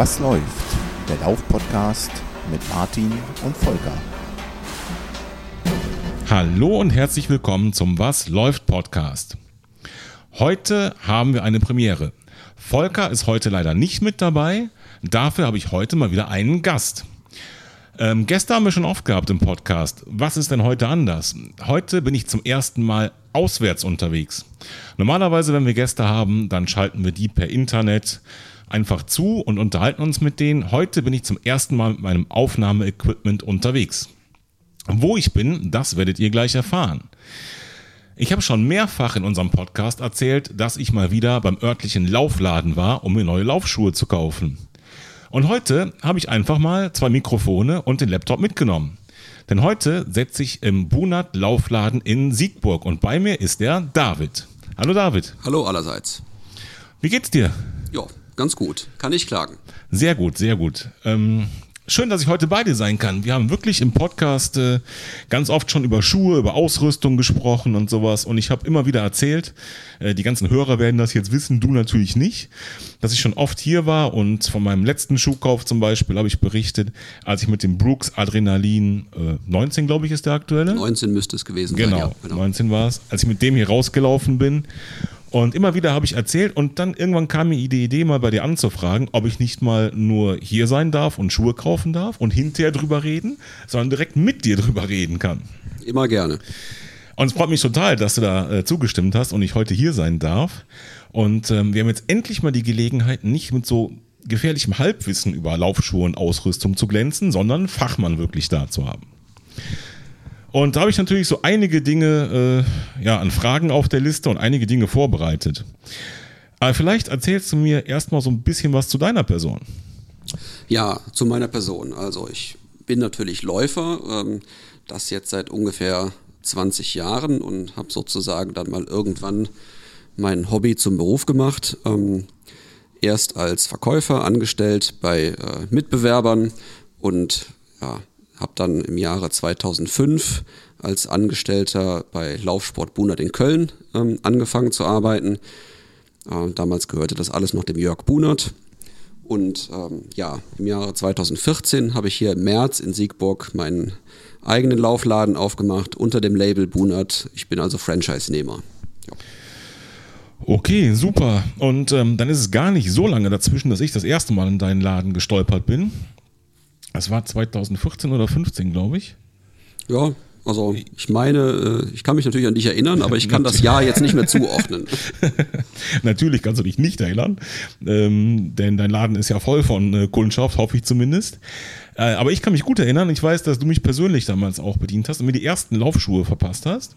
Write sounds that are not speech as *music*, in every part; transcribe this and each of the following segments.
Was läuft? Der Lauf-Podcast mit Martin und Volker. Hallo und herzlich willkommen zum Was läuft Podcast. Heute haben wir eine Premiere. Volker ist heute leider nicht mit dabei. Dafür habe ich heute mal wieder einen Gast. Ähm, Gäste haben wir schon oft gehabt im Podcast. Was ist denn heute anders? Heute bin ich zum ersten Mal auswärts unterwegs. Normalerweise, wenn wir Gäste haben, dann schalten wir die per Internet einfach zu und unterhalten uns mit denen. Heute bin ich zum ersten Mal mit meinem Aufnahmeequipment unterwegs. Wo ich bin, das werdet ihr gleich erfahren. Ich habe schon mehrfach in unserem Podcast erzählt, dass ich mal wieder beim örtlichen Laufladen war, um mir neue Laufschuhe zu kaufen. Und heute habe ich einfach mal zwei Mikrofone und den Laptop mitgenommen. Denn heute setze ich im Bunat Laufladen in Siegburg und bei mir ist der David. Hallo David. Hallo allerseits. Wie geht's dir? Ja, ganz gut. Kann ich klagen. Sehr gut, sehr gut. Ähm, Schön, dass ich heute bei dir sein kann. Wir haben wirklich im Podcast äh, ganz oft schon über Schuhe, über Ausrüstung gesprochen und sowas. Und ich habe immer wieder erzählt, äh, die ganzen Hörer werden das jetzt wissen, du natürlich nicht, dass ich schon oft hier war und von meinem letzten Schuhkauf zum Beispiel habe ich berichtet, als ich mit dem Brooks Adrenalin äh, 19, glaube ich, ist der aktuelle. 19 müsste es gewesen genau, sein. Ja, genau, 19 war es, als ich mit dem hier rausgelaufen bin und immer wieder habe ich erzählt und dann irgendwann kam mir die Idee, mal bei dir anzufragen, ob ich nicht mal nur hier sein darf und Schuhe kaufen darf und hinterher drüber reden, sondern direkt mit dir drüber reden kann. Immer gerne. Und es freut mich total, dass du da äh, zugestimmt hast und ich heute hier sein darf. Und ähm, wir haben jetzt endlich mal die Gelegenheit, nicht mit so gefährlichem Halbwissen über Laufschuhe und Ausrüstung zu glänzen, sondern Fachmann wirklich da zu haben. Und da habe ich natürlich so einige Dinge äh, ja, an Fragen auf der Liste und einige Dinge vorbereitet. Aber vielleicht erzählst du mir erstmal so ein bisschen was zu deiner Person. Ja, zu meiner Person. Also ich bin natürlich Läufer, ähm, das jetzt seit ungefähr 20 Jahren und habe sozusagen dann mal irgendwann mein Hobby zum Beruf gemacht. Ähm, erst als Verkäufer angestellt bei äh, Mitbewerbern und ja, habe dann im Jahre 2005 als Angestellter bei Laufsport Bunert in Köln ähm, angefangen zu arbeiten. Äh, damals gehörte das alles noch dem Jörg Bunert. Und ähm, ja, im Jahre 2014 habe ich hier im März in Siegburg meinen eigenen Laufladen aufgemacht unter dem Label Bunert. Ich bin also Franchise-Nehmer. Ja. Okay, super. Und ähm, dann ist es gar nicht so lange dazwischen, dass ich das erste Mal in deinen Laden gestolpert bin. Es war 2014 oder 15, glaube ich. Ja, also ich meine, äh, ich kann mich natürlich an dich erinnern, aber ich kann das Jahr jetzt nicht mehr zuordnen. *laughs* natürlich kannst du dich nicht erinnern, ähm, denn dein Laden ist ja voll von äh, Kundschaft, hoffe ich zumindest. Äh, aber ich kann mich gut erinnern, ich weiß, dass du mich persönlich damals auch bedient hast und mir die ersten Laufschuhe verpasst hast.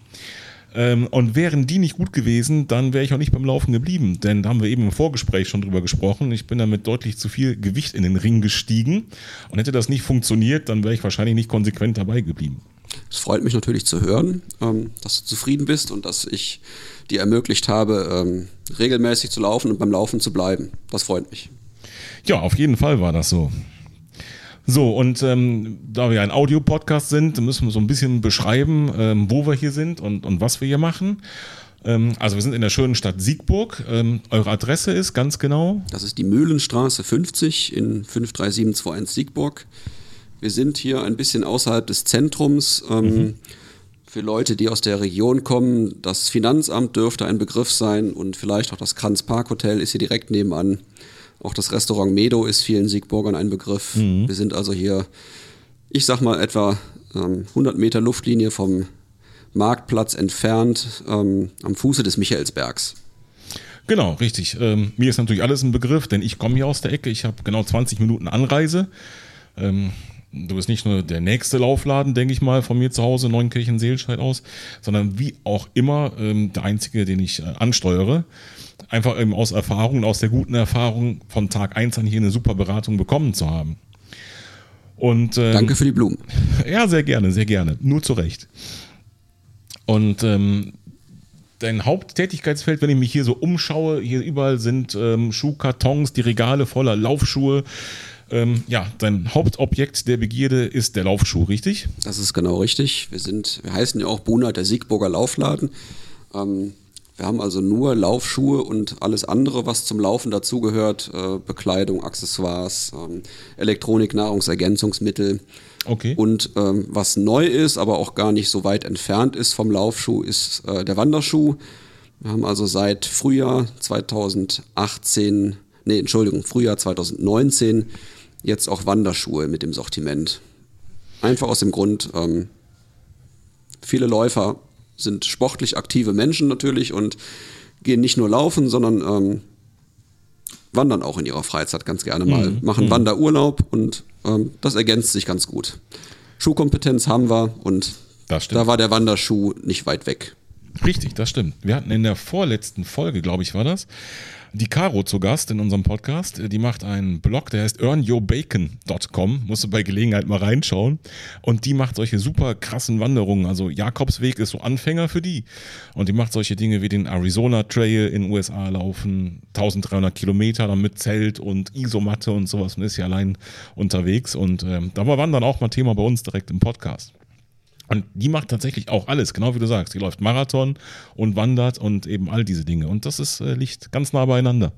Ähm, und wären die nicht gut gewesen, dann wäre ich auch nicht beim Laufen geblieben. Denn da haben wir eben im Vorgespräch schon drüber gesprochen. Ich bin damit deutlich zu viel Gewicht in den Ring gestiegen. Und hätte das nicht funktioniert, dann wäre ich wahrscheinlich nicht konsequent dabei geblieben. Es freut mich natürlich zu hören, ähm, dass du zufrieden bist und dass ich dir ermöglicht habe, ähm, regelmäßig zu laufen und beim Laufen zu bleiben. Das freut mich. Ja, auf jeden Fall war das so. So, und ähm, da wir ein Audiopodcast sind, müssen wir so ein bisschen beschreiben, ähm, wo wir hier sind und, und was wir hier machen. Ähm, also wir sind in der schönen Stadt Siegburg. Ähm, eure Adresse ist ganz genau? Das ist die Mühlenstraße 50 in 53721 Siegburg. Wir sind hier ein bisschen außerhalb des Zentrums. Ähm, mhm. Für Leute, die aus der Region kommen, das Finanzamt dürfte ein Begriff sein und vielleicht auch das Kranz Park Hotel ist hier direkt nebenan. Auch das Restaurant Medo ist vielen Siegburgern ein Begriff. Mhm. Wir sind also hier, ich sag mal, etwa ähm, 100 Meter Luftlinie vom Marktplatz entfernt, ähm, am Fuße des Michaelsbergs. Genau, richtig. Ähm, mir ist natürlich alles ein Begriff, denn ich komme hier aus der Ecke. Ich habe genau 20 Minuten Anreise. Ähm, du bist nicht nur der nächste Laufladen, denke ich mal, von mir zu Hause, Neunkirchen-Seelscheid aus, sondern wie auch immer ähm, der einzige, den ich äh, ansteuere einfach eben aus Erfahrung, aus der guten Erfahrung von Tag 1 an hier eine super Beratung bekommen zu haben. Und, ähm, Danke für die Blumen. *laughs* Ja, sehr gerne, sehr gerne. Nur zu Recht. Und ähm, dein Haupttätigkeitsfeld, wenn ich mich hier so umschaue, hier überall sind ähm, Schuhkartons, die Regale voller Laufschuhe. Ähm, ja, dein Hauptobjekt der Begierde ist der Laufschuh, richtig? Das ist genau richtig. Wir sind, wir heißen ja auch Buna, der Siegburger Laufladen. Ähm, Wir haben also nur Laufschuhe und alles andere, was zum Laufen dazugehört, äh, Bekleidung, Accessoires, ähm, Elektronik, Nahrungsergänzungsmittel. Okay. Und ähm, was neu ist, aber auch gar nicht so weit entfernt ist vom Laufschuh, ist äh, der Wanderschuh. Wir haben also seit Frühjahr 2018, nee, Entschuldigung, Frühjahr 2019 jetzt auch Wanderschuhe mit dem Sortiment. Einfach aus dem Grund, ähm, viele Läufer sind sportlich aktive Menschen natürlich und gehen nicht nur laufen, sondern ähm, wandern auch in ihrer Freizeit ganz gerne mal, Mhm. machen Wanderurlaub und ähm, das ergänzt sich ganz gut. Schuhkompetenz haben wir und da war der Wanderschuh nicht weit weg. Richtig, das stimmt. Wir hatten in der vorletzten Folge, glaube ich, war das, die Caro zu Gast in unserem Podcast. Die macht einen Blog, der heißt earnyourbacon.com. Musst du bei Gelegenheit mal reinschauen. Und die macht solche super krassen Wanderungen. Also Jakobsweg ist so Anfänger für die. Und die macht solche Dinge wie den Arizona Trail in den USA laufen. 1300 Kilometer dann mit Zelt und Isomatte und sowas und ist ja allein unterwegs. Und ähm, da war Wandern auch mal Thema bei uns direkt im Podcast. Und die macht tatsächlich auch alles, genau wie du sagst. Die läuft Marathon und wandert und eben all diese Dinge. Und das ist, äh, liegt ganz nah beieinander.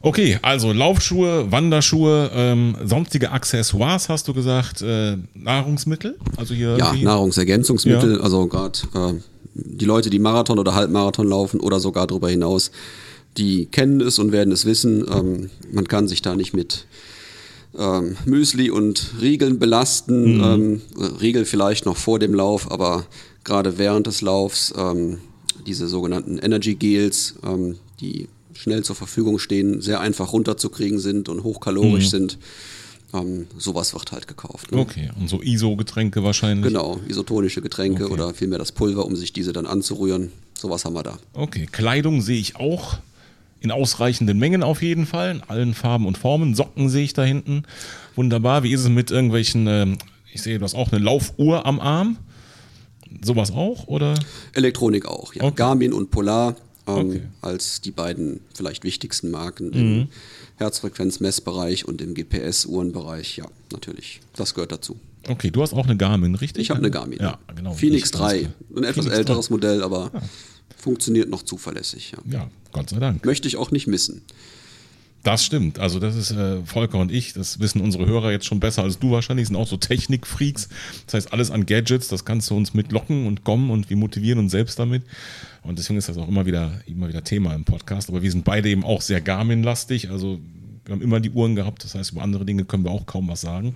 Okay, also Laufschuhe, Wanderschuhe, ähm, sonstige Accessoires hast du gesagt, äh, Nahrungsmittel, also hier Ja, Nahrungsergänzungsmittel, also gerade äh, die Leute, die Marathon oder Halbmarathon laufen oder sogar darüber hinaus, die kennen es und werden es wissen. Ähm, man kann sich da nicht mit ähm, Müsli und Riegeln belasten. Ähm, Riegel vielleicht noch vor dem Lauf, aber gerade während des Laufs ähm, diese sogenannten Energy Gels, ähm, die schnell zur Verfügung stehen, sehr einfach runterzukriegen sind und hochkalorisch sind. Ähm, sowas wird halt gekauft. Ne? Okay, und so ISO-Getränke wahrscheinlich. Genau, isotonische Getränke Okay. oder vielmehr das Pulver, um sich diese dann anzurühren. Sowas haben wir da. Okay, Kleidung sehe ich auch in ausreichenden Mengen auf jeden Fall, in allen Farben und Formen. Socken sehe ich da hinten. Wunderbar. Wie ist es mit irgendwelchen, ähm, ich sehe, du hast auch eine Laufuhr am Arm. Sowas auch, oder? Elektronik auch, ja. Okay. Garmin und Polar ähm, Okay. als die beiden vielleicht wichtigsten Marken Mhm. im Herzfrequenzmessbereich und im GPS-Uhrenbereich. Ja, natürlich. Das gehört dazu. Okay, du hast auch eine Garmin, richtig? Ich habe eine Garmin. Ja, genau. Phoenix Ich- 3. Ein etwas Phoenix älteres Modell, aber funktioniert noch zuverlässig. Ja. Ja, Gott sei Dank. Möchte ich auch nicht missen. Das stimmt. Also das ist äh, Volker und ich, das wissen unsere Hörer jetzt schon besser als du wahrscheinlich, sind auch so Technikfreaks. Das heißt, alles an Gadgets, das kannst du uns mitlocken und kommen und wir motivieren uns selbst damit. Und deswegen ist das auch immer wieder, immer wieder Thema im Podcast. Aber wir sind beide eben auch sehr Garmin-lastig. Also wir haben immer die Uhren gehabt. Das heißt, über andere Dinge können wir auch kaum was sagen.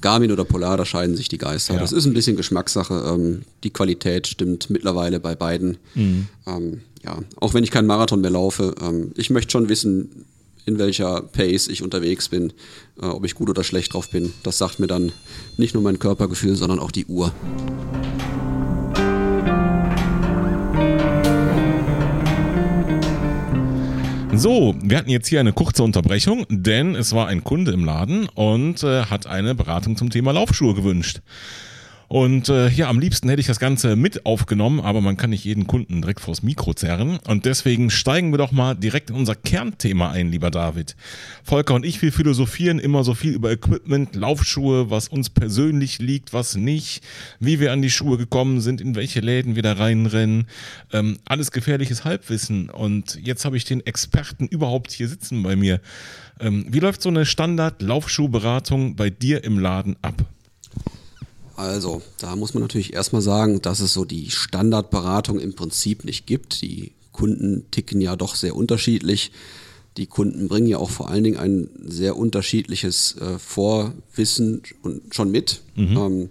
Garmin oder Polar, da scheiden sich die Geister. Ja. Das ist ein bisschen Geschmackssache. Ähm, die Qualität stimmt mittlerweile bei beiden. Mhm. Ähm, ja, auch wenn ich keinen Marathon mehr laufe, ähm, ich möchte schon wissen, in welcher Pace ich unterwegs bin, äh, ob ich gut oder schlecht drauf bin. Das sagt mir dann nicht nur mein Körpergefühl, sondern auch die Uhr. So, wir hatten jetzt hier eine kurze Unterbrechung, denn es war ein Kunde im Laden und äh, hat eine Beratung zum Thema Laufschuhe gewünscht. Und äh, ja, am liebsten hätte ich das Ganze mit aufgenommen, aber man kann nicht jeden Kunden direkt vors Mikro zerren. Und deswegen steigen wir doch mal direkt in unser Kernthema ein, lieber David. Volker und ich, wir philosophieren immer so viel über Equipment, Laufschuhe, was uns persönlich liegt, was nicht, wie wir an die Schuhe gekommen sind, in welche Läden wir da reinrennen. Ähm, alles gefährliches Halbwissen. Und jetzt habe ich den Experten überhaupt hier sitzen bei mir. Ähm, wie läuft so eine Standard-Laufschuhberatung bei dir im Laden ab? Also, da muss man natürlich erstmal sagen, dass es so die Standardberatung im Prinzip nicht gibt. Die Kunden ticken ja doch sehr unterschiedlich. Die Kunden bringen ja auch vor allen Dingen ein sehr unterschiedliches äh, Vorwissen und schon mit. Ähm,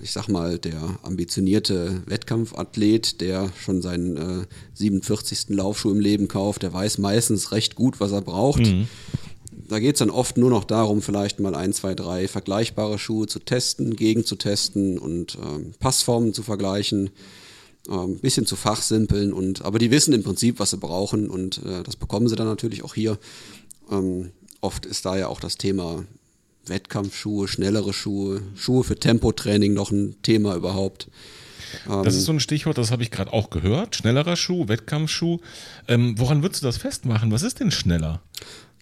ich sag mal, der ambitionierte Wettkampfathlet, der schon seinen äh, 47. Laufschuh im Leben kauft, der weiß meistens recht gut, was er braucht. Da geht es dann oft nur noch darum, vielleicht mal ein, zwei, drei vergleichbare Schuhe zu testen, gegenzutesten und ähm, Passformen zu vergleichen, ein ähm, bisschen zu fachsimpeln. Und, aber die wissen im Prinzip, was sie brauchen und äh, das bekommen sie dann natürlich auch hier. Ähm, oft ist da ja auch das Thema Wettkampfschuhe, schnellere Schuhe, Schuhe für Tempotraining noch ein Thema überhaupt. Das ist so ein Stichwort, das habe ich gerade auch gehört. Schnellerer Schuh, Wettkampfschuh. Ähm, woran würdest du das festmachen? Was ist denn schneller?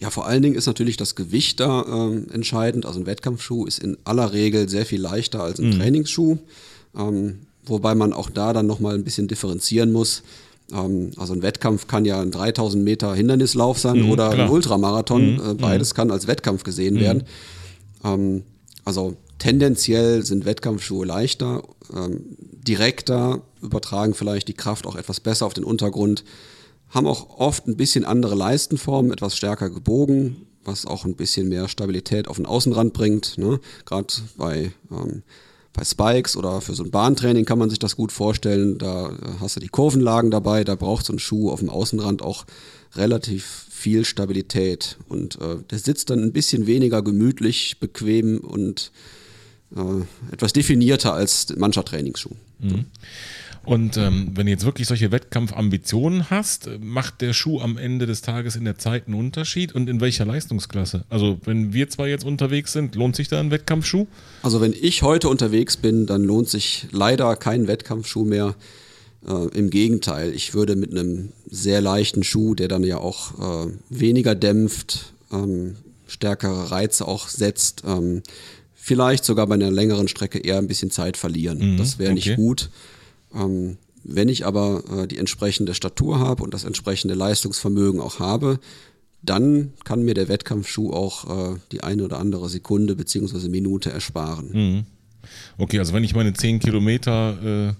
Ja, vor allen Dingen ist natürlich das Gewicht da ähm, entscheidend. Also ein Wettkampfschuh ist in aller Regel sehr viel leichter als ein Trainingsschuh. Ähm, wobei man auch da dann nochmal ein bisschen differenzieren muss. Ähm, also ein Wettkampf kann ja ein 3000 Meter Hindernislauf sein Mhm, oder klar. ein Ultramarathon. Mhm, Äh, beides kann als Wettkampf gesehen werden. Ähm, also tendenziell sind Wettkampfschuhe leichter, ähm, direkter, übertragen vielleicht die Kraft auch etwas besser auf den Untergrund, haben auch oft ein bisschen andere Leistenformen, etwas stärker gebogen, was auch ein bisschen mehr Stabilität auf den Außenrand bringt. Ne? Gerade bei, ähm, bei Spikes oder für so ein Bahntraining kann man sich das gut vorstellen. Da hast du die Kurvenlagen dabei, da braucht so ein Schuh auf dem Außenrand auch relativ viel Stabilität. Und äh, der sitzt dann ein bisschen weniger gemütlich, bequem und äh, etwas definierter als mancher Trainingsschuh. Und ähm, wenn du jetzt wirklich solche Wettkampfambitionen hast, macht der Schuh am Ende des Tages in der Zeit einen Unterschied und in welcher Leistungsklasse? Also wenn wir zwar jetzt unterwegs sind, lohnt sich da ein Wettkampfschuh? Also wenn ich heute unterwegs bin, dann lohnt sich leider kein Wettkampfschuh mehr. Äh, Im Gegenteil, ich würde mit einem sehr leichten Schuh, der dann ja auch äh, weniger dämpft, ähm, stärkere Reize auch setzt, ähm, vielleicht sogar bei einer längeren Strecke eher ein bisschen Zeit verlieren. das wäre nicht okay. gut. Ähm, wenn ich aber äh, die entsprechende Statur habe und das entsprechende Leistungsvermögen auch habe, dann kann mir der Wettkampfschuh auch äh, die eine oder andere Sekunde beziehungsweise Minute ersparen. Okay, also wenn ich meine 10 Kilometer äh,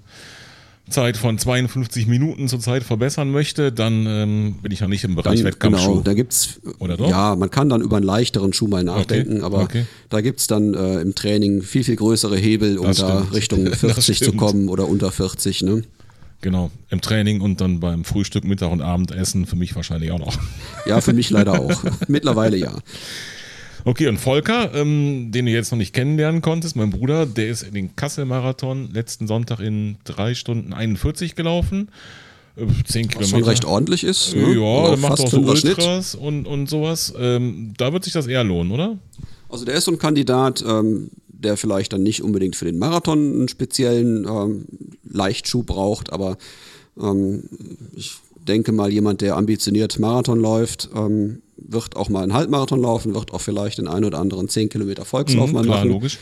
Zeit von 52 Minuten zur Zeit verbessern möchte, dann ähm, bin ich ja nicht im Bereich Dann, Wettkampfschuh. genau, da gibt's Oder doch? ja, man kann dann über einen leichteren Schuh mal nachdenken, aber okay. da gibt's dann äh, im Training viel, viel größere Hebel, um Das da stimmt. Richtung *laughs* Das 40 zu kommen oder unter 40. Ne? Genau, im Training und dann beim Frühstück, Mittag und Abendessen für mich wahrscheinlich auch noch. Ja, für mich leider auch. *laughs* Mittlerweile ja. Okay, und Volker, ähm, den du jetzt noch nicht kennenlernen konntest, mein Bruder, der ist in den Kassel-Marathon letzten Sonntag in 3 Stunden 41 gelaufen. Äh, 10 Was Kilometer. schon recht ordentlich ist. Ne? Ja, Also der macht fast auch so. Ultras und, und sowas. Ähm, da wird sich das eher lohnen, oder? Also der ist so ein Kandidat, ähm, der vielleicht dann nicht unbedingt für den Marathon einen speziellen ähm, Leichtschuh braucht, aber ähm, ich denke mal, jemand, der ambitioniert Marathon läuft, ähm, wird auch mal einen Halbmarathon laufen, wird auch vielleicht den einen oder anderen 10 Kilometer Volkslauf mal Mhm, klar, machen. logisch.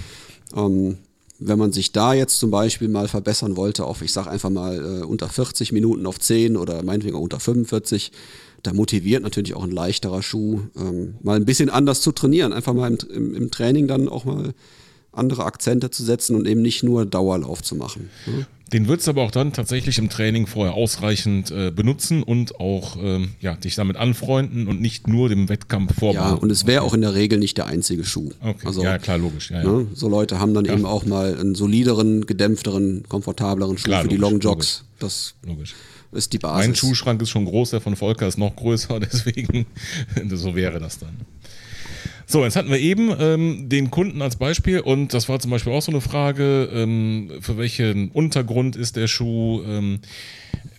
Ähm, wenn man sich da jetzt zum Beispiel mal verbessern wollte, auf, ich sag einfach mal, äh, unter 40 Minuten auf 10 oder meinetwegen auch unter 45, da motiviert natürlich auch ein leichterer Schuh, ähm, mal ein bisschen anders zu trainieren, einfach mal im, im, im Training dann auch mal andere Akzente zu setzen und eben nicht nur Dauerlauf zu machen. ne? Den würdest du aber auch dann tatsächlich im Training vorher ausreichend äh, benutzen und auch ähm, ja, dich damit anfreunden und nicht nur dem Wettkampf Ja, vorbereiten. und es wäre auch in der Regel nicht der einzige Schuh. Okay, Also, ja, klar, logisch. Ja, ja. Ne? So Leute haben dann eben auch mal einen solideren, gedämpfteren, komfortableren Schuh Klar, für die logisch, Long Jogs. Das logisch. ist die Basis. Mein Schuhschrank ist schon groß, der von Volker ist noch größer, *laughs* deswegen so wäre das dann. So, jetzt hatten wir eben ähm, den Kunden als Beispiel und das war zum Beispiel auch so eine Frage, ähm, für welchen Untergrund ist der Schuh? Ähm,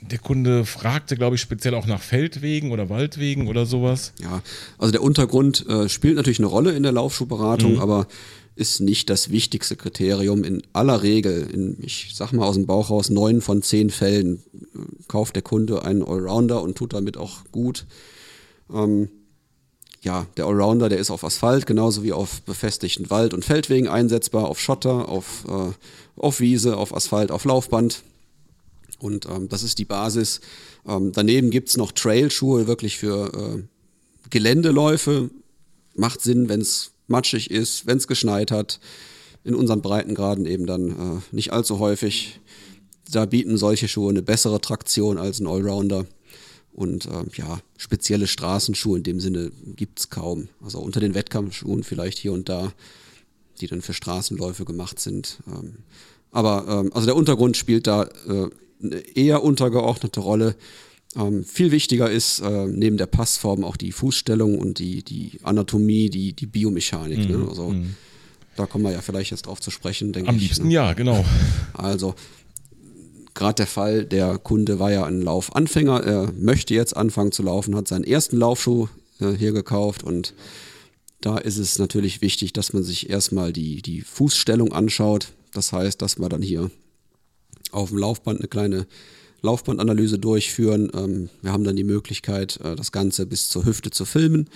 der Kunde fragte, glaube ich, speziell auch nach Feldwegen oder Waldwegen oder sowas. Ja, also der Untergrund äh, spielt natürlich eine Rolle in der Mhm. Laufschuhberatung, aber ist nicht das wichtigste Kriterium. In aller Regel, in, ich sag mal aus dem Bauch raus, neun von zehn Fällen äh, kauft der Kunde einen Allrounder und tut damit auch gut. Ähm, ja, der Allrounder, der ist auf Asphalt, genauso wie auf befestigten Wald- und Feldwegen einsetzbar, auf Schotter, auf, äh, auf Wiese, auf Asphalt, auf Laufband. Und ähm, das ist die Basis. Ähm, daneben gibt's noch Trailschuhe, wirklich für äh, Geländeläufe. Macht Sinn, wenn es matschig ist, wenn es geschneit hat. In unseren Breitengraden eben dann äh, nicht allzu häufig. Da bieten solche Schuhe eine bessere Traktion als ein Allrounder. Und ähm, ja, spezielle Straßenschuhe in dem Sinne gibt's kaum. Also unter den Wettkampfschuhen vielleicht hier und da, die dann für Straßenläufe gemacht sind. Ähm, aber ähm, also der Untergrund spielt da äh, eine eher untergeordnete Rolle. Ähm, viel wichtiger ist äh, neben der Passform auch die Fußstellung und die, die Anatomie, die, die Biomechanik. Ne? Also da kommen wir ja vielleicht jetzt drauf zu sprechen, denke Am ich. liebsten ne? ja, genau. Also gerade der Fall, der Kunde war ja ein Laufanfänger, er möchte jetzt anfangen zu laufen, hat seinen ersten Laufschuh äh, hier gekauft und da ist es natürlich wichtig, dass man sich erstmal die, die Fußstellung anschaut. Das heißt, dass wir dann hier auf dem Laufband eine kleine Laufbandanalyse durchführen. Ähm, wir haben dann die Möglichkeit, äh, das Ganze bis zur Hüfte zu filmen.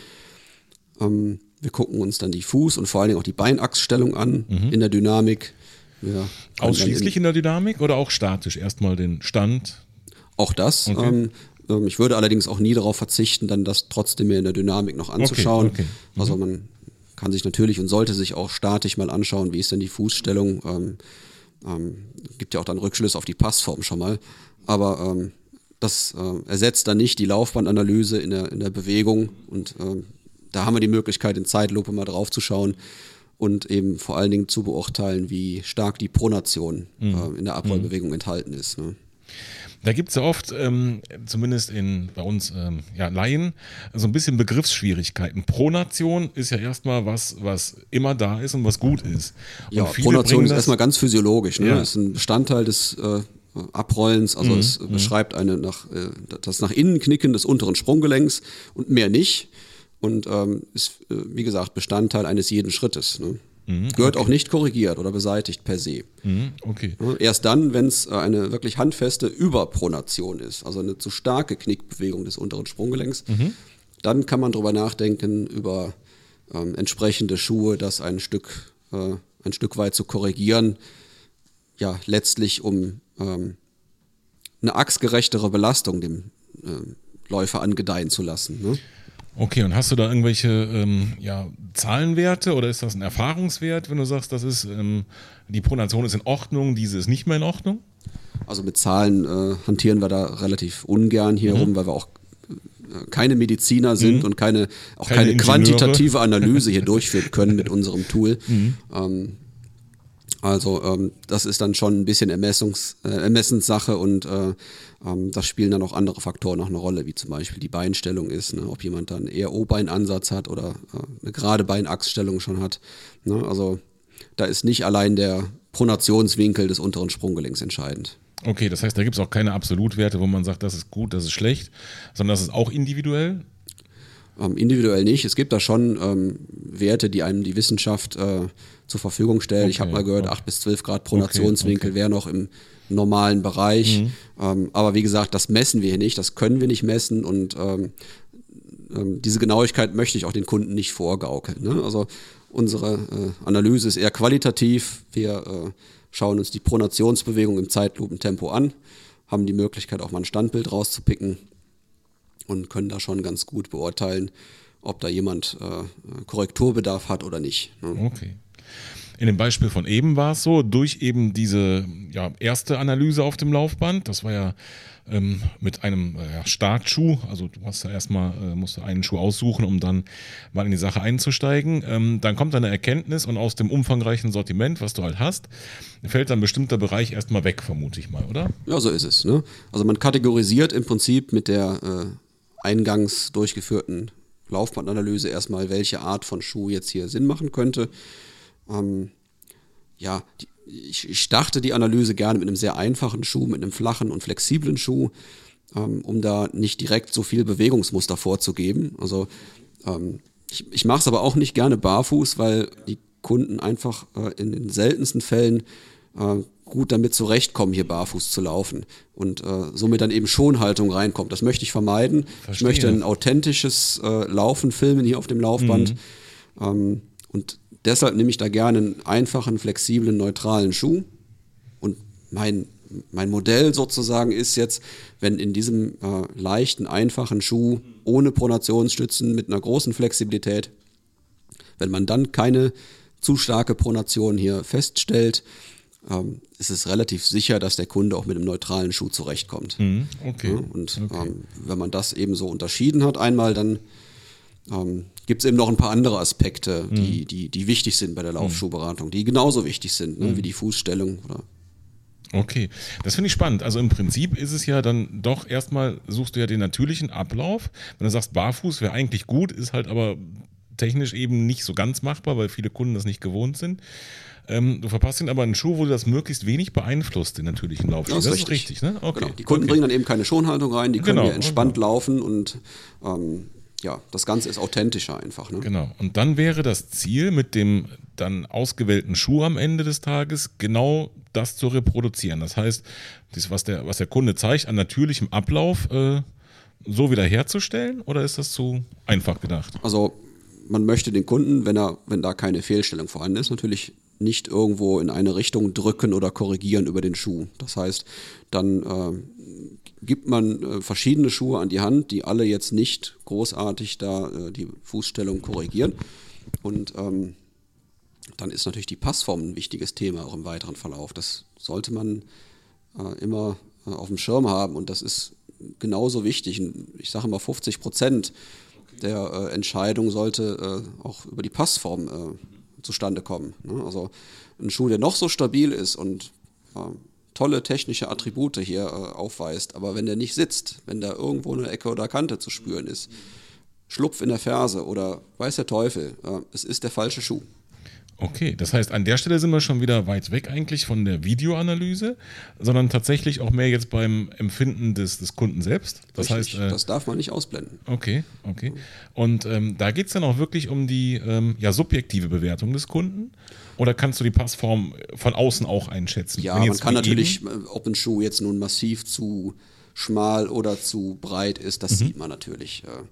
Ähm, wir gucken uns dann die Fuß- und vor allen Dingen auch die Beinachsstellung an in der Dynamik. Dann Ausschließlich in der Dynamik oder auch statisch? Erstmal den Stand. Auch das. Okay. Ähm, ähm, ich würde allerdings auch nie darauf verzichten, dann das trotzdem mehr in der Dynamik noch anzuschauen. okay. Mhm. Also man kann sich natürlich und sollte sich auch statisch mal anschauen, wie ist denn die Fußstellung. Ähm, ähm, gibt ja auch dann Rückschluss auf die Passform schon mal. Aber ähm, das äh, ersetzt dann nicht die Laufbandanalyse in der, in der Bewegung. Und ähm, da haben wir die Möglichkeit, in Zeitlupe mal drauf zu schauen und eben vor allen Dingen zu beurteilen, wie stark die Pronation Mhm. äh, in der Abrollbewegung enthalten ist. Ne? Da gibt es ja oft, ähm, zumindest in, bei uns ähm, ja, Laien, so ein bisschen Begriffsschwierigkeiten. Pronation ist ja erstmal was, was immer da ist und was gut ist. Und Ja, Pronation ist das- erstmal ganz physiologisch. Ne? Ja. Ist ein Bestandteil des äh, Abrollens. Also Mhm, es beschreibt eine nach, äh, das nach innen Knicken des unteren Sprunggelenks und mehr nicht. Und ähm, ist, äh, wie gesagt, Bestandteil eines jeden Schrittes. Ne? Gehört auch nicht korrigiert oder beseitigt per se. Mhm, okay. Ne? Erst dann, wenn es äh, eine wirklich handfeste Überpronation ist, also eine zu starke Knickbewegung des unteren Sprunggelenks, dann kann man darüber nachdenken, über ähm, entsprechende Schuhe das ein Stück, äh, ein Stück weit zu korrigieren. Ja, letztlich um ähm, eine achsgerechtere Belastung dem ähm, Läufer angedeihen zu lassen. Ne? Okay, und hast du da irgendwelche ähm, ja, Zahlenwerte oder ist das ein Erfahrungswert, wenn du sagst, das ist ähm, die Pronation ist in Ordnung, diese ist nicht mehr in Ordnung? Also mit Zahlen äh, hantieren wir da relativ ungern hier Mhm. rum, weil wir auch äh, keine Mediziner sind und keine, auch Keine keine, quantitative Analyse hier *laughs* durchführen können mit unserem Tool. Mhm. Ähm, also ähm, das ist dann schon ein bisschen Ermessungs, äh, Ermessenssache und äh, ähm, da spielen dann auch andere Faktoren noch eine Rolle, wie zum Beispiel die Beinstellung ist, ne? ob jemand dann eher O-Beinansatz hat oder äh, eine gerade Beinachsstellung schon hat. Ne? Also da ist nicht allein der Pronationswinkel des unteren Sprunggelenks entscheidend. Okay, das heißt, da gibt es auch keine Absolutwerte, wo man sagt, das ist gut, das ist schlecht, sondern das ist auch individuell. Ähm, individuell nicht. Es gibt da schon ähm, Werte, die einem die Wissenschaft äh, zur Verfügung stellt. ich Okay, habe mal gehört, okay. 8 bis 12 Grad Pronationswinkel Okay, wäre noch im normalen Bereich. Mhm. Ähm, aber wie gesagt, das messen wir hier nicht, das können wir nicht messen und ähm, ähm, diese Genauigkeit möchte ich auch den Kunden nicht vorgaukeln. Ne? Also unsere äh, Analyse ist eher qualitativ. Wir äh, schauen uns die Pronationsbewegung im Zeitlupentempo an, haben die Möglichkeit auch mal ein Standbild rauszupicken und können da schon ganz gut beurteilen, ob da jemand äh, Korrekturbedarf hat oder nicht. Ne? Okay. In dem Beispiel von eben war es so, durch eben diese ja, erste Analyse auf dem Laufband, das war ja ähm, mit einem äh, Startschuh, also du hast ja erstmal, äh, musst du einen Schuh aussuchen, um dann mal in die Sache einzusteigen. Ähm, dann kommt eine Erkenntnis und aus dem umfangreichen Sortiment, was du halt hast, fällt dann ein bestimmter Bereich erstmal weg, vermute ich mal, oder? Ja, so ist es. Ne? Also man kategorisiert im Prinzip mit der äh, eingangs durchgeführten Laufbandanalyse erstmal, welche Art von Schuh jetzt hier Sinn machen könnte. Ähm, ja, die, ich, ich starte die Analyse gerne mit einem sehr einfachen Schuh, mit einem flachen und flexiblen Schuh, ähm, um da nicht direkt so viel Bewegungsmuster vorzugeben. Also ähm, ich, ich mache es aber auch nicht gerne barfuß, weil die Kunden einfach äh, in den seltensten Fällen äh, gut damit zurechtkommen, hier barfuß zu laufen und äh, somit dann eben Schonhaltung reinkommt. Das möchte ich vermeiden. Verstehe. Ich möchte ein authentisches äh, Laufen filmen hier auf dem Laufband. Ähm, und deshalb nehme ich da gerne einen einfachen, flexiblen, neutralen Schuh. Und mein, mein Modell sozusagen ist jetzt, wenn in diesem äh, leichten, einfachen Schuh ohne Pronationsstützen mit einer großen Flexibilität, wenn man dann keine zu starke Pronation hier feststellt, ähm, ist es relativ sicher, dass der Kunde auch mit einem neutralen Schuh zurechtkommt. Mhm, okay. Ja, und ähm, wenn man das eben so unterschieden hat, einmal, dann ähm, gibt es eben noch ein paar andere Aspekte, Mhm. die, die, die wichtig sind bei der Laufschuhberatung, die genauso wichtig sind, Mhm. ne, wie die Fußstellung oder Okay, das finde ich spannend. Also im Prinzip ist es ja dann doch erstmal, suchst du ja den natürlichen Ablauf. Wenn du sagst, barfuß wäre eigentlich gut, ist halt aber technisch eben nicht so ganz machbar, weil viele Kunden das nicht gewohnt sind. Ähm, du verpasst ihnen aber einen Schuh, wo du das möglichst wenig beeinflusst, den natürlichen Laufstil. Ja, Das ist richtig, ne? Okay. Genau. Die Kunden okay. bringen dann eben keine Schonhaltung rein, die können Genau, hier entspannt laufen und ähm, ja, das Ganze ist authentischer einfach. Ne? Genau. Und dann wäre das Ziel, mit dem dann ausgewählten Schuh am Ende des Tages genau das zu reproduzieren. Das heißt, das, was, der, was der Kunde zeigt, an natürlichem Ablauf äh, so wieder herzustellen? Oder ist das zu einfach gedacht? Also man möchte den Kunden, wenn er, wenn da keine Fehlstellung vorhanden ist, natürlich nicht irgendwo in eine Richtung drücken oder korrigieren über den Schuh. Das heißt, dann äh, gibt man äh, verschiedene Schuhe an die Hand, die alle jetzt nicht großartig da äh, die Fußstellung korrigieren. Und ähm, dann ist natürlich die Passform ein wichtiges Thema auch im weiteren Verlauf. Das sollte man äh, immer äh, auf dem Schirm haben und das ist genauso wichtig. Ich sage immer 50 Prozent der äh, Entscheidung sollte auch über die Passform zustande kommen. Ne? Also ein Schuh, der noch so stabil ist und äh, tolle technische Attribute hier äh, aufweist, aber wenn der nicht sitzt, wenn da irgendwo eine Ecke oder Kante zu spüren ist, Schlupf in der Ferse oder weiß der Teufel, äh, es ist der falsche Schuh. Okay, das heißt, an der Stelle sind wir schon wieder weit weg eigentlich von der Videoanalyse, sondern tatsächlich auch mehr jetzt beim Empfinden des, des Kunden selbst. Das Richtig, heißt, äh, das darf man nicht ausblenden. Okay, okay. Und ähm, da geht es dann auch wirklich um die ähm, ja, subjektive Bewertung des Kunden? Oder kannst du die Passform von außen auch einschätzen? Ja, man kann natürlich, äh, ob ein Schuh jetzt nun massiv zu schmal oder zu breit ist, das mhm. sieht man natürlich. Äh,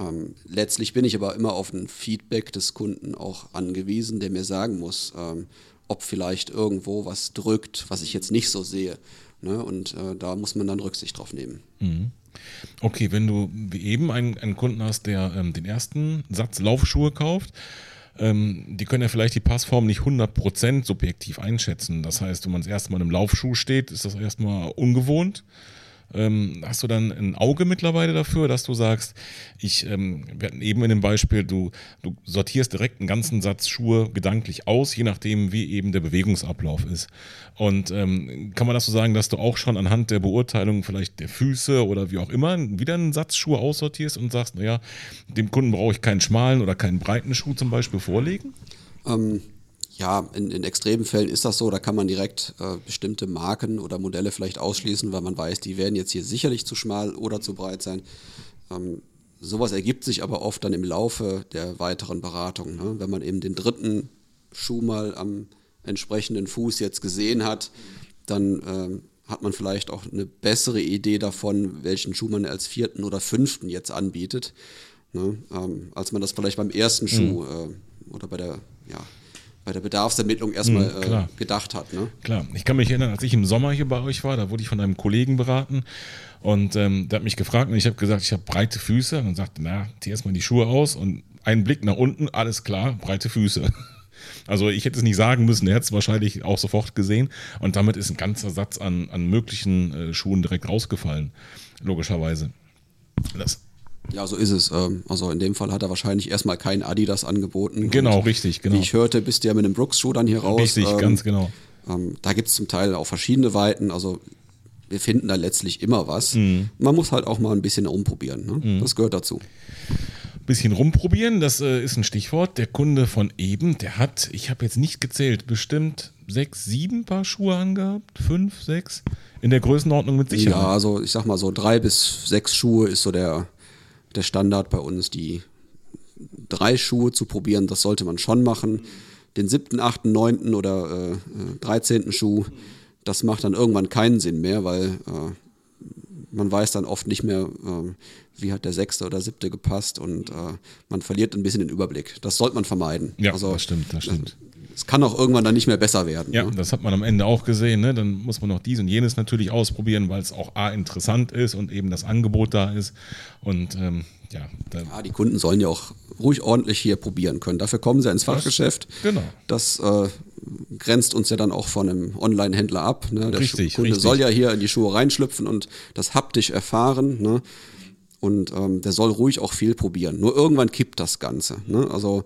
ähm, letztlich bin ich aber immer auf ein Feedback des Kunden auch angewiesen, der mir sagen muss, ähm, ob vielleicht irgendwo was drückt, was ich jetzt nicht so sehe. Ne? Und äh, da muss man dann Rücksicht drauf nehmen. Mhm. Okay, wenn du wie eben einen, einen Kunden hast, der ähm, den ersten Satz Laufschuhe kauft, ähm, die können ja vielleicht die Passform nicht 100% subjektiv einschätzen. Das heißt, wenn man das erste Mal im Laufschuh steht, ist das erstmal ungewohnt. Ähm, hast du dann ein Auge mittlerweile dafür, dass du sagst, ich, ähm, wir hatten eben in dem Beispiel, du, du sortierst direkt einen ganzen Satz Schuhe gedanklich aus, je nachdem, wie eben der Bewegungsablauf ist. Und ähm, kann man das so sagen, dass du auch schon anhand der Beurteilung vielleicht der Füße oder wie auch immer wieder einen Satz Schuhe aussortierst und sagst, naja, dem Kunden brauche ich keinen schmalen oder keinen breiten Schuh zum Beispiel vorlegen? Ähm, ja, in, in extremen Fällen ist das so, da kann man direkt äh, bestimmte Marken oder Modelle vielleicht ausschließen, weil man weiß, die werden jetzt hier sicherlich zu schmal oder zu breit sein. Ähm, sowas ergibt sich aber oft dann im Laufe der weiteren Beratung. Ne? Wenn man eben den dritten Schuh mal am entsprechenden Fuß jetzt gesehen hat, dann ähm, hat man vielleicht auch eine bessere Idee davon, welchen Schuh man als vierten oder fünften jetzt anbietet, ne? ähm, als man das vielleicht beim ersten Schuh mhm. äh, oder bei der ja, bei der Bedarfsermittlung erstmal mhm, äh, gedacht hat. Ne? Klar, ich kann mich erinnern, als ich im Sommer hier bei euch war, da wurde ich von einem Kollegen beraten und ähm, der hat mich gefragt und ich habe gesagt, ich habe breite Füße und sagte, na, zieh erstmal die Schuhe aus und einen Blick nach unten, alles klar, breite Füße. *laughs* Also ich hätte es nicht sagen müssen, er hätte es wahrscheinlich auch sofort gesehen und damit ist ein ganzer Satz an, an möglichen äh, Schuhen direkt rausgefallen, logischerweise. Das ja, so ist es. Ähm, also in dem Fall hat er wahrscheinlich erstmal kein Adidas angeboten. Genau, Und richtig, genau. Wie ich hörte, bist du ja mit einem Brooks-Schuh dann hier raus. Richtig, ähm, ganz genau. Ähm, da gibt es zum Teil auch verschiedene Weiten. Also wir finden da letztlich immer was. Mhm. Man muss halt auch mal ein bisschen rumprobieren. Ne? Mhm. Das gehört dazu. Bisschen rumprobieren, das äh, ist ein Stichwort. Der Kunde von eben, der hat, ich habe jetzt nicht gezählt, bestimmt sechs, sieben Paar Schuhe angehabt, fünf, sechs, in der Größenordnung mit Sicherheit. Ja, also ich sag mal so drei bis sechs Schuhe ist so der, der Standard bei uns, die drei Schuhe zu probieren, das sollte man schon machen. Den siebten, achten, neunten oder äh, dreizehnten Schuh, das macht dann irgendwann keinen Sinn mehr, weil äh, man weiß dann oft nicht mehr, äh, wie hat der sechste oder siebte gepasst und äh, man verliert ein bisschen den Überblick. Das sollte man vermeiden. Ja, also, das stimmt, das stimmt. Es kann auch irgendwann dann nicht mehr besser werden. Ja, ne? das hat man am Ende auch gesehen. Ne? Dann muss man noch dies und jenes natürlich ausprobieren, weil es auch A interessant ist und eben das Angebot da ist. Und ähm, ja, ja, die Kunden sollen ja auch ruhig ordentlich hier probieren können. Dafür kommen sie ins Fachgeschäft. Das, genau. Das äh, grenzt uns ja dann auch von einem Online-Händler ab. Ne? Der richtig, Kunde richtig. soll ja hier in die Schuhe reinschlüpfen und das haptisch erfahren. Ne? Und ähm, der soll ruhig auch viel probieren. Nur irgendwann kippt das Ganze. Ne? Also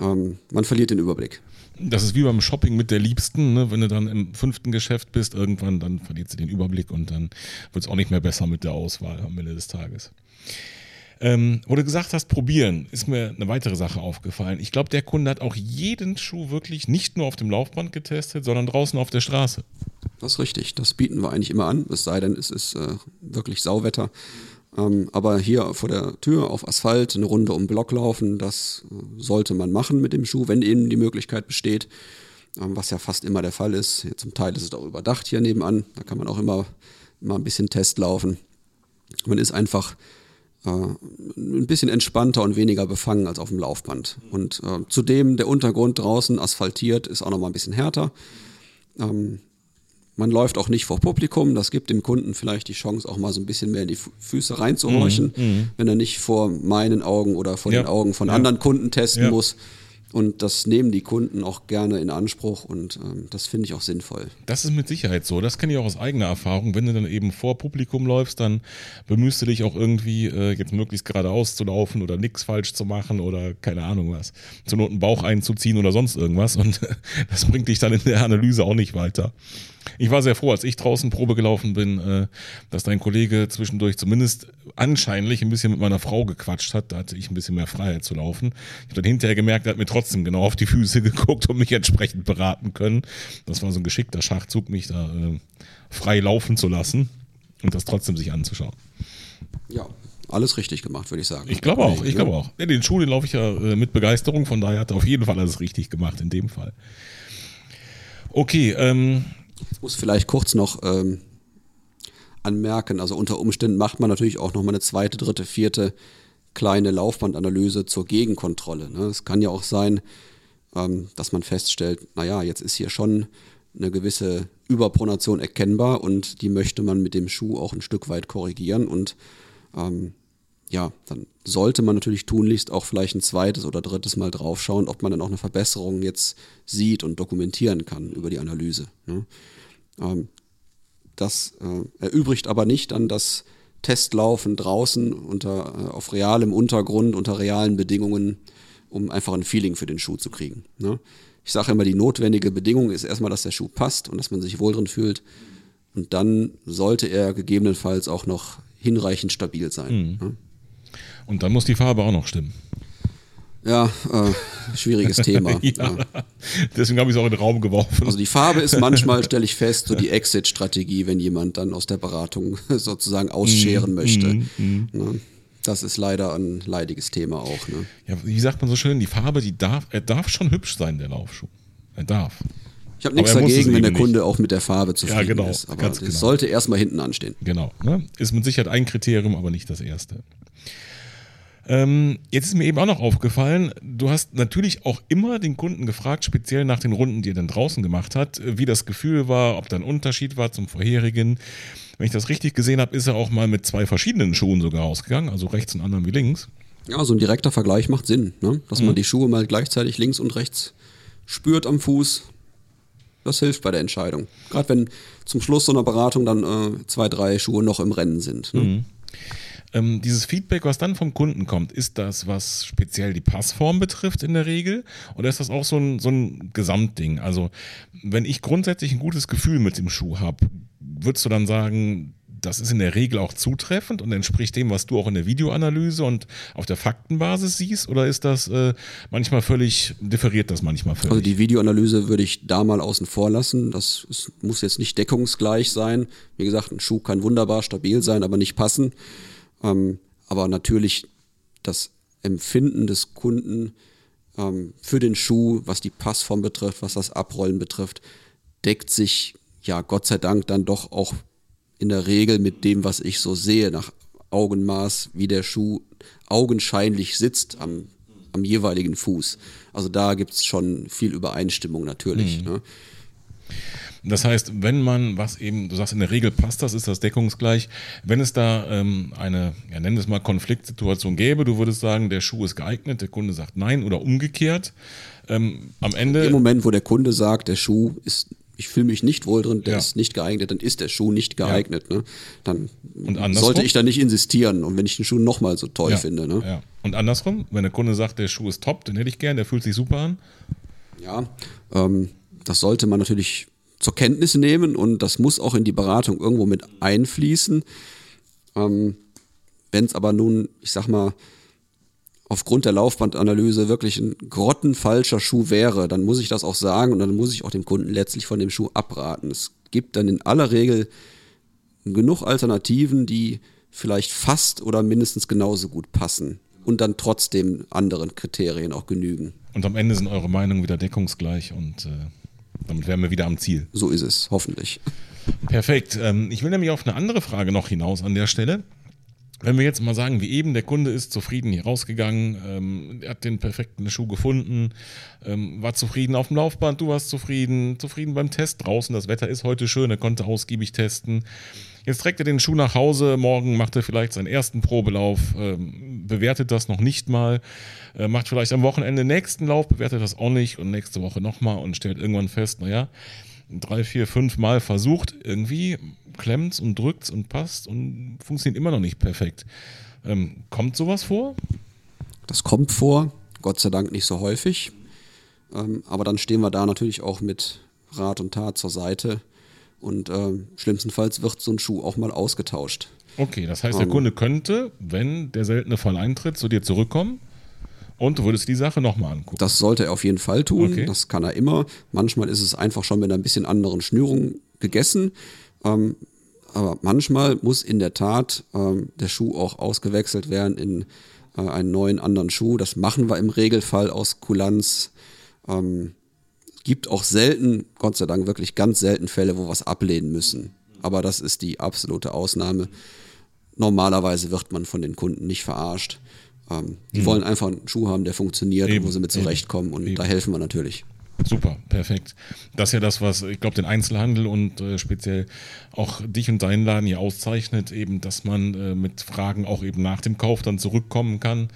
ähm, man verliert den Überblick. Das ist wie beim Shopping mit der Liebsten, ne? wenn du dann im fünften Geschäft bist, irgendwann dann verliert sie den Überblick und dann wird es auch nicht mehr besser mit der Auswahl am Ende des Tages. Ähm, wo du gesagt hast, probieren, ist mir eine weitere Sache aufgefallen. Ich glaube, der Kunde hat auch jeden Schuh wirklich nicht nur auf dem Laufband getestet, sondern draußen auf der Straße. Das ist richtig. Das bieten wir eigentlich immer an, es sei denn, es ist äh, wirklich Sauwetter. Ähm, aber hier vor der Tür auf Asphalt eine Runde um Block laufen, das äh, sollte man machen mit dem Schuh, wenn eben die Möglichkeit besteht. Ähm, was ja fast immer der Fall ist. Hier zum Teil ist es auch überdacht hier nebenan. Da kann man auch immer, immer ein bisschen Test laufen. Man ist einfach äh, ein bisschen entspannter und weniger befangen als auf dem Laufband. Und äh, zudem der Untergrund draußen asphaltiert ist auch nochmal ein bisschen härter. Ähm, man läuft auch nicht vor Publikum. Das gibt dem Kunden vielleicht die Chance, auch mal so ein bisschen mehr in die Füße reinzuhorchen, mhm, wenn er nicht vor meinen Augen oder vor ja. den Augen von ja. anderen Kunden testen ja. muss. Und das nehmen die Kunden auch gerne in Anspruch und ähm, das finde ich auch sinnvoll. Das ist mit Sicherheit so. Das kenne ich auch aus eigener Erfahrung. Wenn du dann eben vor Publikum läufst, dann bemühst du dich auch irgendwie äh, jetzt möglichst geradeaus zu laufen oder nichts falsch zu machen oder keine Ahnung was. Zur Not einen Bauch einzuziehen oder sonst irgendwas. Und *laughs* das bringt dich dann in der Analyse auch nicht weiter. Ich war sehr froh, als ich draußen Probe gelaufen bin, äh, dass dein Kollege zwischendurch zumindest anscheinlich ein bisschen mit meiner Frau gequatscht hat. Da hatte ich ein bisschen mehr Freiheit zu laufen. Ich habe dann hinterher gemerkt, er hat mir trotzdem genau auf die Füße *laughs* geguckt und mich entsprechend beraten können. Das war so ein geschickter Schachzug, mich da äh, frei laufen zu lassen und das trotzdem sich anzuschauen. Ja, alles richtig gemacht, würde ich sagen. Ich glaube auch, ich glaube auch. Ja, den Schuh, den laufe ich ja äh, mit Begeisterung, von daher hat er auf jeden Fall alles richtig gemacht in dem Fall. Okay, ähm, ich muss vielleicht kurz noch ähm, anmerken, also unter Umständen macht man natürlich auch nochmal eine zweite, dritte, vierte kleine Laufbandanalyse zur Gegenkontrolle. Ne? Es kann ja auch sein, ähm, dass man feststellt, naja, jetzt ist hier schon eine gewisse Überpronation erkennbar und die möchte man mit dem Schuh auch ein Stück weit korrigieren und ähm, ja, dann sollte man natürlich tunlichst auch vielleicht ein zweites oder drittes Mal draufschauen, ob man dann auch eine Verbesserung jetzt sieht und dokumentieren kann über die Analyse. Ne? Ähm, das äh, erübrigt aber nicht dann das Testlaufen draußen unter, äh, auf realem Untergrund, unter realen Bedingungen, um einfach ein Feeling für den Schuh zu kriegen. Ne? Ich sage immer, die notwendige Bedingung ist erstmal, dass der Schuh passt und dass man sich wohl drin fühlt. Und dann sollte er gegebenenfalls auch noch hinreichend stabil sein. Mhm. Ne? Und dann muss die Farbe auch noch stimmen. Ja, äh, schwieriges Thema. *laughs* ja. Ja. Deswegen habe ich es auch in den Raum geworfen. Also die Farbe ist manchmal, stelle ich fest, so die Exit-Strategie, wenn jemand dann aus der Beratung *laughs* sozusagen ausscheren mm, möchte. Mm, mm. Das ist leider ein leidiges Thema auch. Ne? Ja, wie sagt man so schön, die Farbe, die darf, er darf schon hübsch sein, der Laufschuh. Er darf. Ich habe nichts dagegen, wenn der Kunde nicht. auch mit der Farbe zufrieden ja, genau, ist. Aber das genau. sollte erstmal hinten anstehen. Genau. Ne? Ist mit Sicherheit ein Kriterium, aber nicht das erste. Ähm, jetzt ist mir eben auch noch aufgefallen, du hast natürlich auch immer den Kunden gefragt, speziell nach den Runden, die er dann draußen gemacht hat, wie das Gefühl war, ob da ein Unterschied war zum vorherigen. Wenn ich das richtig gesehen habe, ist er auch mal mit zwei verschiedenen Schuhen sogar ausgegangen, also rechts und anderen wie links. Ja, so ein direkter Vergleich macht Sinn, ne? dass mhm. man die Schuhe mal gleichzeitig links und rechts spürt am Fuß. Das hilft bei der Entscheidung. Gerade wenn zum Schluss so einer Beratung dann äh, zwei, drei Schuhe noch im Rennen sind. Ne? Mhm. Ähm, dieses Feedback, was dann vom Kunden kommt, ist das, was speziell die Passform betrifft in der Regel? Oder ist das auch so ein, so ein Gesamtding? Also, wenn ich grundsätzlich ein gutes Gefühl mit dem Schuh habe, würdest du dann sagen, das ist in der Regel auch zutreffend und entspricht dem, was du auch in der Videoanalyse und auf der Faktenbasis siehst? Oder ist das äh, manchmal völlig, differiert das manchmal völlig? Also die Videoanalyse würde ich da mal außen vor lassen. Das ist, muss jetzt nicht deckungsgleich sein. Wie gesagt, ein Schuh kann wunderbar stabil sein, aber nicht passen. Ähm, aber natürlich das Empfinden des Kunden ähm, für den Schuh, was die Passform betrifft, was das Abrollen betrifft, deckt sich ja Gott sei Dank dann doch auch in der Regel mit dem, was ich so sehe, nach Augenmaß, wie der Schuh augenscheinlich sitzt am, am jeweiligen Fuß. Also da gibt es schon viel Übereinstimmung natürlich. Mhm. Ne? Das heißt, wenn man was eben, du sagst, in der Regel passt das, ist das deckungsgleich. Wenn es da ähm, eine, ja, nennen wir es mal Konfliktsituation gäbe, du würdest sagen, der Schuh ist geeignet, der Kunde sagt nein oder umgekehrt. Ähm, am Ende. Im Moment, wo der Kunde sagt, der Schuh ist ich fühle mich nicht wohl drin, der ja. ist nicht geeignet, dann ist der Schuh nicht geeignet. Ja. Ne? Dann sollte ich da nicht insistieren und wenn ich den Schuh nochmal so toll ja. finde. Ne? Ja. Und andersrum, wenn der Kunde sagt, der Schuh ist top, den hätte ich gern, der fühlt sich super an. Ja, ähm, das sollte man natürlich zur Kenntnis nehmen und das muss auch in die Beratung irgendwo mit einfließen. Ähm, Wenn es aber nun, ich sag mal, aufgrund der Laufbandanalyse wirklich ein grottenfalscher Schuh wäre, dann muss ich das auch sagen und dann muss ich auch dem Kunden letztlich von dem Schuh abraten. Es gibt dann in aller Regel genug Alternativen, die vielleicht fast oder mindestens genauso gut passen und dann trotzdem anderen Kriterien auch genügen. Und am Ende sind eure Meinungen wieder deckungsgleich und äh, damit wären wir wieder am Ziel. So ist es, hoffentlich. Perfekt. Ähm, ich will nämlich auf eine andere Frage noch hinaus an der Stelle. wenn wir jetzt mal sagen, wie eben, der Kunde ist zufrieden hier rausgegangen, ähm, er hat den perfekten Schuh gefunden, ähm, war zufrieden auf dem Laufband, du warst zufrieden, zufrieden beim Test draußen, das Wetter ist heute schön, er konnte ausgiebig testen. Jetzt trägt er den Schuh nach Hause, morgen macht er vielleicht seinen ersten Probelauf, ähm, bewertet das noch nicht mal, äh, macht vielleicht am Wochenende den nächsten Lauf, bewertet das auch nicht und nächste Woche nochmal und stellt irgendwann fest, naja, drei, vier, fünf Mal versucht, irgendwie klemmt und drückt und passt und funktioniert immer noch nicht perfekt. Ähm, kommt sowas vor? Das kommt vor, Gott sei Dank nicht so häufig. Ähm, aber dann stehen wir da natürlich auch mit Rat und Tat zur Seite. Und ähm, schlimmstenfalls wird so ein Schuh auch mal ausgetauscht. Okay, das heißt, der Kunde könnte, wenn der seltene Fall eintritt, zu dir zurückkommen und du würdest die Sache nochmal angucken. Das sollte er auf jeden Fall tun. Okay. Das kann er immer. Manchmal ist es einfach schon mit einer bisschen anderen Schnürung gegessen. Ähm, aber manchmal muss in der Tat ähm, der Schuh auch ausgewechselt werden in äh, einen neuen anderen Schuh. Das machen wir im Regelfall aus Kulanz. Ähm, gibt auch selten, Gott sei Dank wirklich ganz selten Fälle, wo wir es ablehnen müssen. Aber das ist die absolute Ausnahme. Normalerweise wird man von den Kunden nicht verarscht. Ähm, die wollen einfach einen Schuh haben, der funktioniert Eben, und wo sie mit eben, zurechtkommen. Und eben. da helfen wir natürlich. Super, perfekt. Das ist ja das, was ich glaube, den Einzelhandel und äh, speziell auch dich und deinen Laden hier auszeichnet, eben, dass man äh, mit Fragen auch eben nach dem Kauf dann zurückkommen kann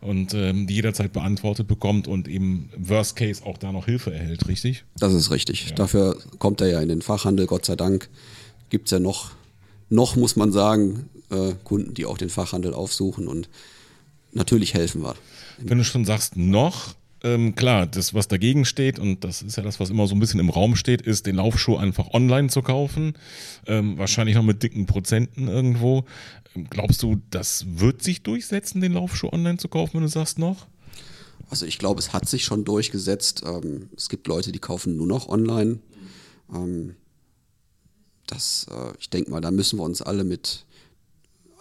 und ähm, die jederzeit beantwortet bekommt und eben Worst Case auch da noch Hilfe erhält, richtig? Das ist richtig. Dafür kommt er ja in den Fachhandel, Gott sei Dank. Gibt es ja noch, noch muss man sagen, äh, Kunden, die auch den Fachhandel aufsuchen und natürlich helfen wir. Wenn du schon sagst, noch, ähm, klar, das, was dagegen steht, und das ist ja das, was immer so ein bisschen im Raum steht, ist, den Laufschuh einfach online zu kaufen. Ähm, wahrscheinlich noch mit dicken Prozenten irgendwo. Ähm, Glaubst du, das wird sich durchsetzen, den Laufschuh online zu kaufen, wenn du sagst noch? Also ich glaube, es hat sich schon durchgesetzt. Ähm, es gibt Leute, die kaufen nur noch online. Ähm, das, äh, ich denke mal, da müssen wir uns alle mit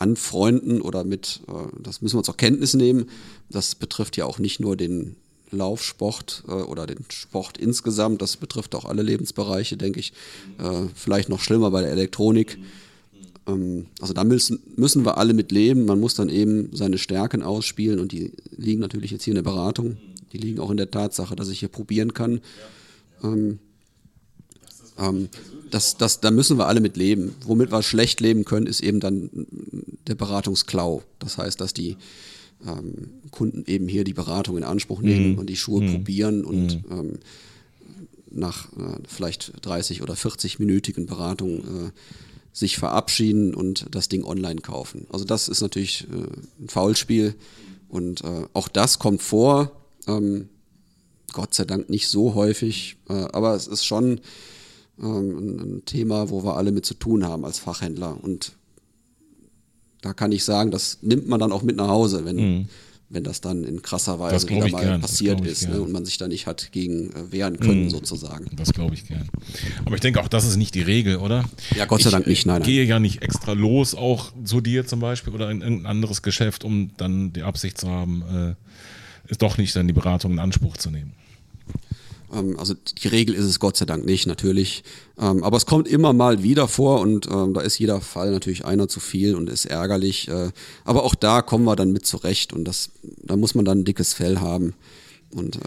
anfreunden oder mit, äh, das müssen wir zur Kenntnis nehmen. Das betrifft ja auch nicht nur den Laufsport äh, oder den Sport insgesamt, das betrifft auch alle Lebensbereiche, denke ich. Äh, vielleicht noch schlimmer bei der Elektronik. Ähm, also da müssen, müssen wir alle mit leben. Man muss dann eben seine Stärken ausspielen und die liegen natürlich jetzt hier in der Beratung. Die liegen auch in der Tatsache, dass ich hier probieren kann. Ähm, ähm, das, das, da müssen wir alle mit leben. Womit wir schlecht leben können, ist eben dann der Beratungsklau. Das heißt, dass die ähm, Kunden eben hier die Beratung in Anspruch nehmen und die Schuhe probieren und ähm, nach äh, vielleicht 30 oder 40-minütigen Beratungen äh, sich verabschieden und das Ding online kaufen. Also das ist natürlich äh, ein Faulspiel und äh, auch das kommt vor. Ähm, Gott sei Dank nicht so häufig, äh, aber es ist schon ähm, ein, Thema, wo wir alle mit zu tun haben als Fachhändler. Und da kann ich sagen, das nimmt man dann auch mit nach Hause, wenn, wenn das dann in krasser Weise wieder mal gern, passiert ist ne, und man sich da nicht hat gegen äh, wehren können, sozusagen. Das glaube ich gern. Aber ich denke auch, das ist nicht die Regel, oder? Ja, Gott sei ich, Dank nicht, nein, Ich gehe ja nicht extra los, auch zu dir zum Beispiel oder in irgendein anderes Geschäft, um dann die Absicht zu haben, äh, ist doch nicht dann die Beratung in Anspruch zu nehmen. Ähm, also die Regel ist es Gott sei Dank nicht, natürlich. Ähm, aber es kommt immer mal wieder vor und ähm, da ist jeder Fall natürlich einer zu viel und ist ärgerlich. Äh, aber auch da kommen wir dann mit zurecht und das, da muss man dann ein dickes Fell haben. Und äh,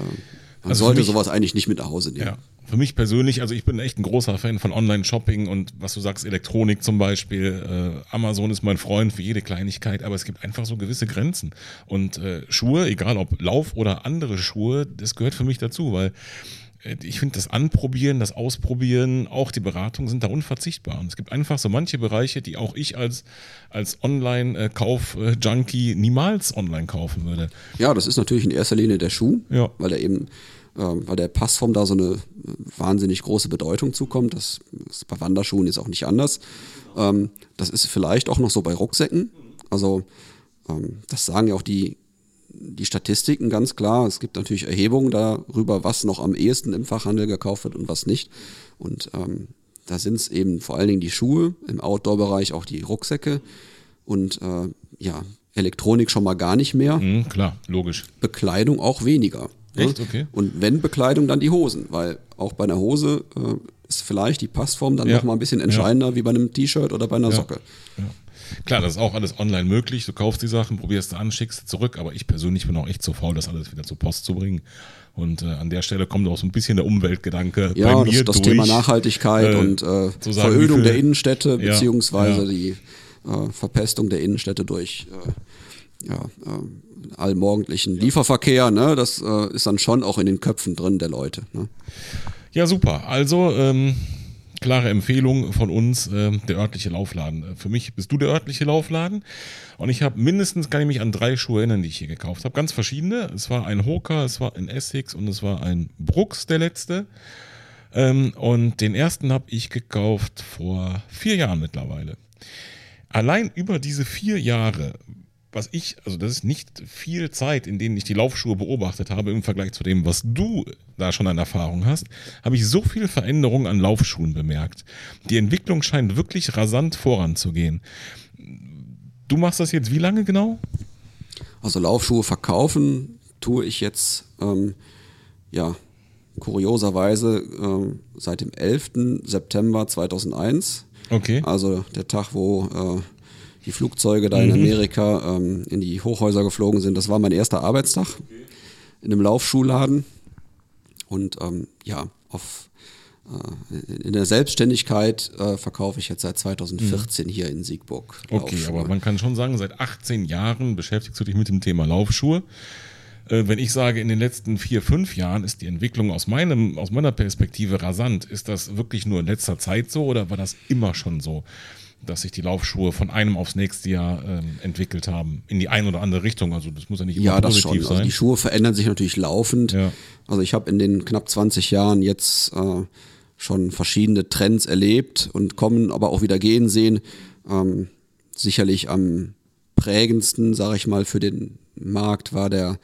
man Also sollte sowas eigentlich nicht mit nach Hause nehmen. Ja. Für mich persönlich, also ich bin echt ein großer Fan von Online-Shopping und was du sagst, Elektronik zum Beispiel. Äh, Amazon ist mein Freund für jede Kleinigkeit, aber es gibt einfach so gewisse Grenzen. Und äh, Schuhe, egal ob Lauf oder andere Schuhe, das gehört für mich dazu, weil äh, ich finde, das Anprobieren, das Ausprobieren, auch die Beratung sind da unverzichtbar. Und es gibt einfach so manche Bereiche, die auch ich als, als Online-Kauf-Junkie niemals online kaufen würde. Ja, das ist natürlich in erster Linie der Schuh, Ja. weil er eben, weil der Passform da so eine äh, wahnsinnig große Bedeutung zukommt. Das ist bei Wanderschuhen ist auch nicht anders. Ähm, das ist vielleicht auch noch so bei Rucksäcken. Also ähm, das sagen ja auch die, die Statistiken ganz klar. Es gibt natürlich Erhebungen darüber, was noch am ehesten im Fachhandel gekauft wird und was nicht. Und ähm, da sind es eben vor allen Dingen die Schuhe, im Outdoor-Bereich auch die Rucksäcke und äh, ja, Elektronik schon mal gar nicht mehr. Mhm, klar, logisch. Bekleidung auch weniger. Ne? Echt? Okay. Und wenn Bekleidung, dann die Hosen, weil auch bei einer Hose äh, ist vielleicht die Passform dann Ja. noch mal ein bisschen entscheidender wie bei einem T-Shirt oder bei einer Ja. Socke. Ja. Klar, das ist auch alles online möglich. Du kaufst die Sachen, probierst sie an, schickst sie zurück. Aber ich persönlich bin auch echt zu faul, das alles wieder zur Post zu bringen. Und äh, an der Stelle kommt auch so ein bisschen der Umweltgedange Ja, das, das durch. Thema Nachhaltigkeit äh, und äh, sagen, Verödung der Innenstädte, Ja, beziehungsweise ja. die äh, Verpestung der Innenstädte durch äh, ja, äh, allmorgendlichen Lieferverkehr. Ne? Das äh, ist dann schon auch in den Köpfen drin der Leute. Ne? Ja, super. Also, ähm, klare Empfehlung von uns, ähm, der örtliche Laufladen. Äh, Für mich bist du der örtliche Laufladen. Und ich habe mindestens, kann ich mich an drei Schuhe erinnern, die ich hier gekauft habe. Ganz verschiedene. Es war ein Hoka, es war ein Essex und es war ein Brooks, der letzte. Ähm, und den ersten habe ich gekauft vor vier Jahren mittlerweile. Allein über diese vier Jahre, was ich, also das ist nicht viel Zeit, in denen ich die Laufschuhe beobachtet habe im Vergleich zu dem, was du da schon an Erfahrung hast, habe ich so viel Veränderung an Laufschuhen bemerkt. Die Entwicklung scheint wirklich rasant voranzugehen. Du machst das jetzt wie lange genau? Also Laufschuhe verkaufen tue ich jetzt, ähm, ja, kurioserweise ähm, seit dem 11. September 2001. Okay. Also der Tag, wo äh, die Flugzeuge da in Amerika ähm, in die Hochhäuser geflogen sind. Das war mein erster Arbeitstag in einem Laufschuhladen. Und ähm, ja, auf, äh, in der Selbstständigkeit äh, verkaufe ich jetzt seit 2014 hier in Siegburg. Okay, Laufschuhe. aber man kann schon sagen, seit 18 Jahren beschäftigst du dich mit dem Thema Laufschuhe. Äh, Wenn ich sage, in den letzten vier, fünf Jahren ist die Entwicklung aus, meinem, aus meiner Perspektive rasant, ist das wirklich nur in letzter Zeit so oder war das immer schon so, dass sich die Laufschuhe von einem aufs nächste Jahr ähm, entwickelt haben? In die eine oder andere Richtung. Also das muss ja nicht immer Ja, das positiv schon. Also sein. die Schuhe verändern sich natürlich laufend. Ja. Also ich habe in den knapp 20 Jahren jetzt äh, schon verschiedene Trends erlebt und kommen, aber auch wieder gehen sehen. Ähm, sicherlich am prägendsten, sage ich mal, für den Markt war der,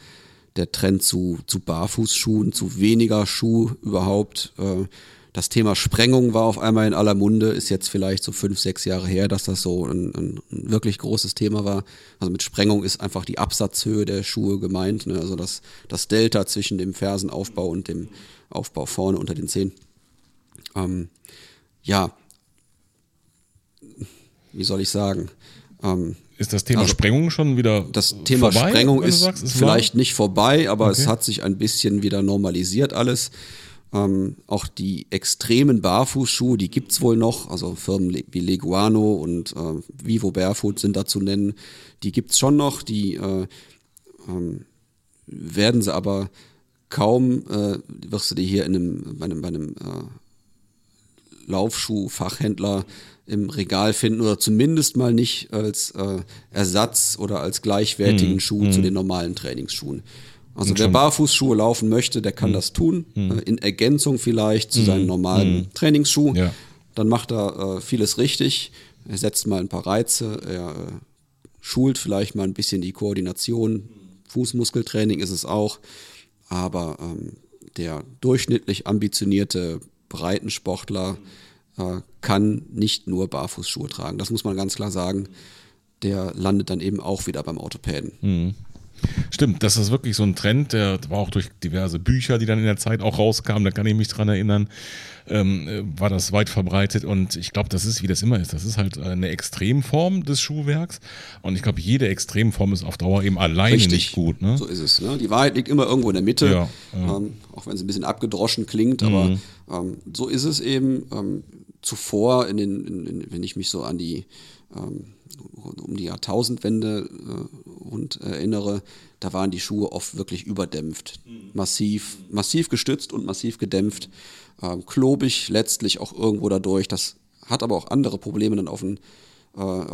der Trend zu, zu Barfußschuhen, zu weniger Schuh überhaupt. Äh, das Thema Sprengung war auf einmal in aller Munde, ist jetzt vielleicht so fünf, sechs Jahre her, dass das so ein, ein, wirklich großes Thema war. Also mit Sprengung ist einfach die Absatzhöhe der Schuhe gemeint, ne? also das, das Delta zwischen dem Fersenaufbau und dem Aufbau vorne unter den Zehen. Ähm, ja, wie soll ich sagen? Ähm, ist das Thema also, Sprengung schon wieder das Thema vorbei, Sprengung ist sagst, war? vielleicht nicht vorbei, aber Okay. es hat sich ein bisschen wieder normalisiert alles. Ähm, auch die extremen Barfußschuhe, die gibt's wohl noch. Also Firmen wie Leguano und äh, Vivo Barefoot sind da zu nennen. Die gibt's schon noch. Die äh, ähm, werden sie aber kaum, äh, wirst du die hier in einem, bei einem, bei einem äh, Laufschuhfachhändler im Regal finden oder zumindest mal nicht als äh, Ersatz oder als gleichwertigen Schuh zu den normalen Trainingsschuhen. Also wer barfußschuhe laufen möchte, der kann das tun, äh, in Ergänzung vielleicht zu seinem normalen Trainingsschuh. Ja. Dann macht er äh, vieles richtig. Er setzt mal ein paar Reize, er äh, schult vielleicht mal ein bisschen die Koordination. Fußmuskeltraining ist es auch. Aber ähm, der durchschnittlich ambitionierte Breitensportler äh, kann nicht nur Barfußschuhe tragen. Das muss man ganz klar sagen. Der landet dann eben auch wieder beim Orthopäden. Stimmt, das ist wirklich so ein Trend, der war auch durch diverse Bücher, die dann in der Zeit auch rauskamen, da kann ich mich dran erinnern, ähm, äh, war das weit verbreitet und ich glaube, das ist, wie das immer ist, das ist halt eine Extremform des Schuhwerks und ich glaube, jede Extremform ist auf Dauer eben alleine nicht gut. Ne? So ist es. Ne? Die Wahrheit liegt immer irgendwo in der Mitte, Ja, ja. Ähm, auch wenn es ein bisschen abgedroschen klingt, aber Mhm. ähm, so ist es eben. Ähm, zuvor, in den, in, in, wenn ich mich so an die ähm, um die Jahrtausendwende äh, und erinnere, da waren die Schuhe oft wirklich überdämpft, massiv, massiv gestützt und massiv gedämpft, ähm, klobig letztlich auch irgendwo dadurch. Das hat aber auch andere Probleme dann auf den äh, äh,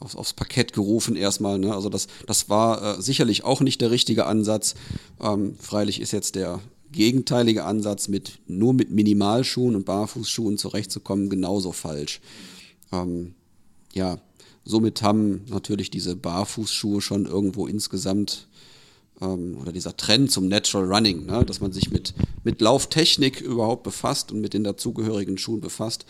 aufs, aufs Parkett gerufen erstmal. Ne? Also das, das war äh, sicherlich auch nicht der richtige Ansatz. Ähm, freilich ist jetzt der gegenteilige Ansatz, mit nur mit Minimalschuhen und Barfußschuhen zurechtzukommen, genauso falsch. Ähm, ja, somit haben natürlich diese Barfußschuhe schon irgendwo insgesamt ähm, oder dieser Trend zum Natural Running, ne, dass man sich mit, mit Lauftechnik überhaupt befasst und mit den dazugehörigen Schuhen befasst,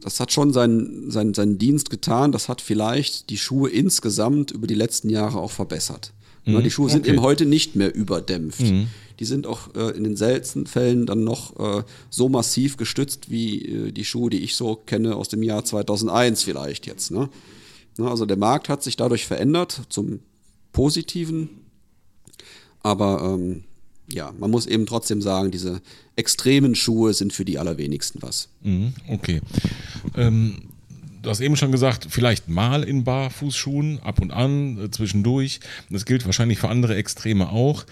das hat schon seinen, seinen, seinen Dienst getan. Das hat vielleicht die Schuhe insgesamt über die letzten Jahre auch verbessert. Ne, die Schuhe sind okay. eben heute nicht mehr überdämpft. Die sind auch äh, in den seltensten Fällen dann noch äh, so massiv gestützt wie äh, die Schuhe, die ich so kenne aus dem Jahr 2001 vielleicht jetzt. Ne? Ne, also der Markt hat sich dadurch verändert zum Positiven. Aber ähm, ja, man muss eben trotzdem sagen, diese extremen Schuhe sind für die allerwenigsten was. Mhm, okay. Ähm, du hast eben schon gesagt, vielleicht mal in Barfußschuhen, ab und an, äh, zwischendurch. Das gilt wahrscheinlich für andere Extreme auch.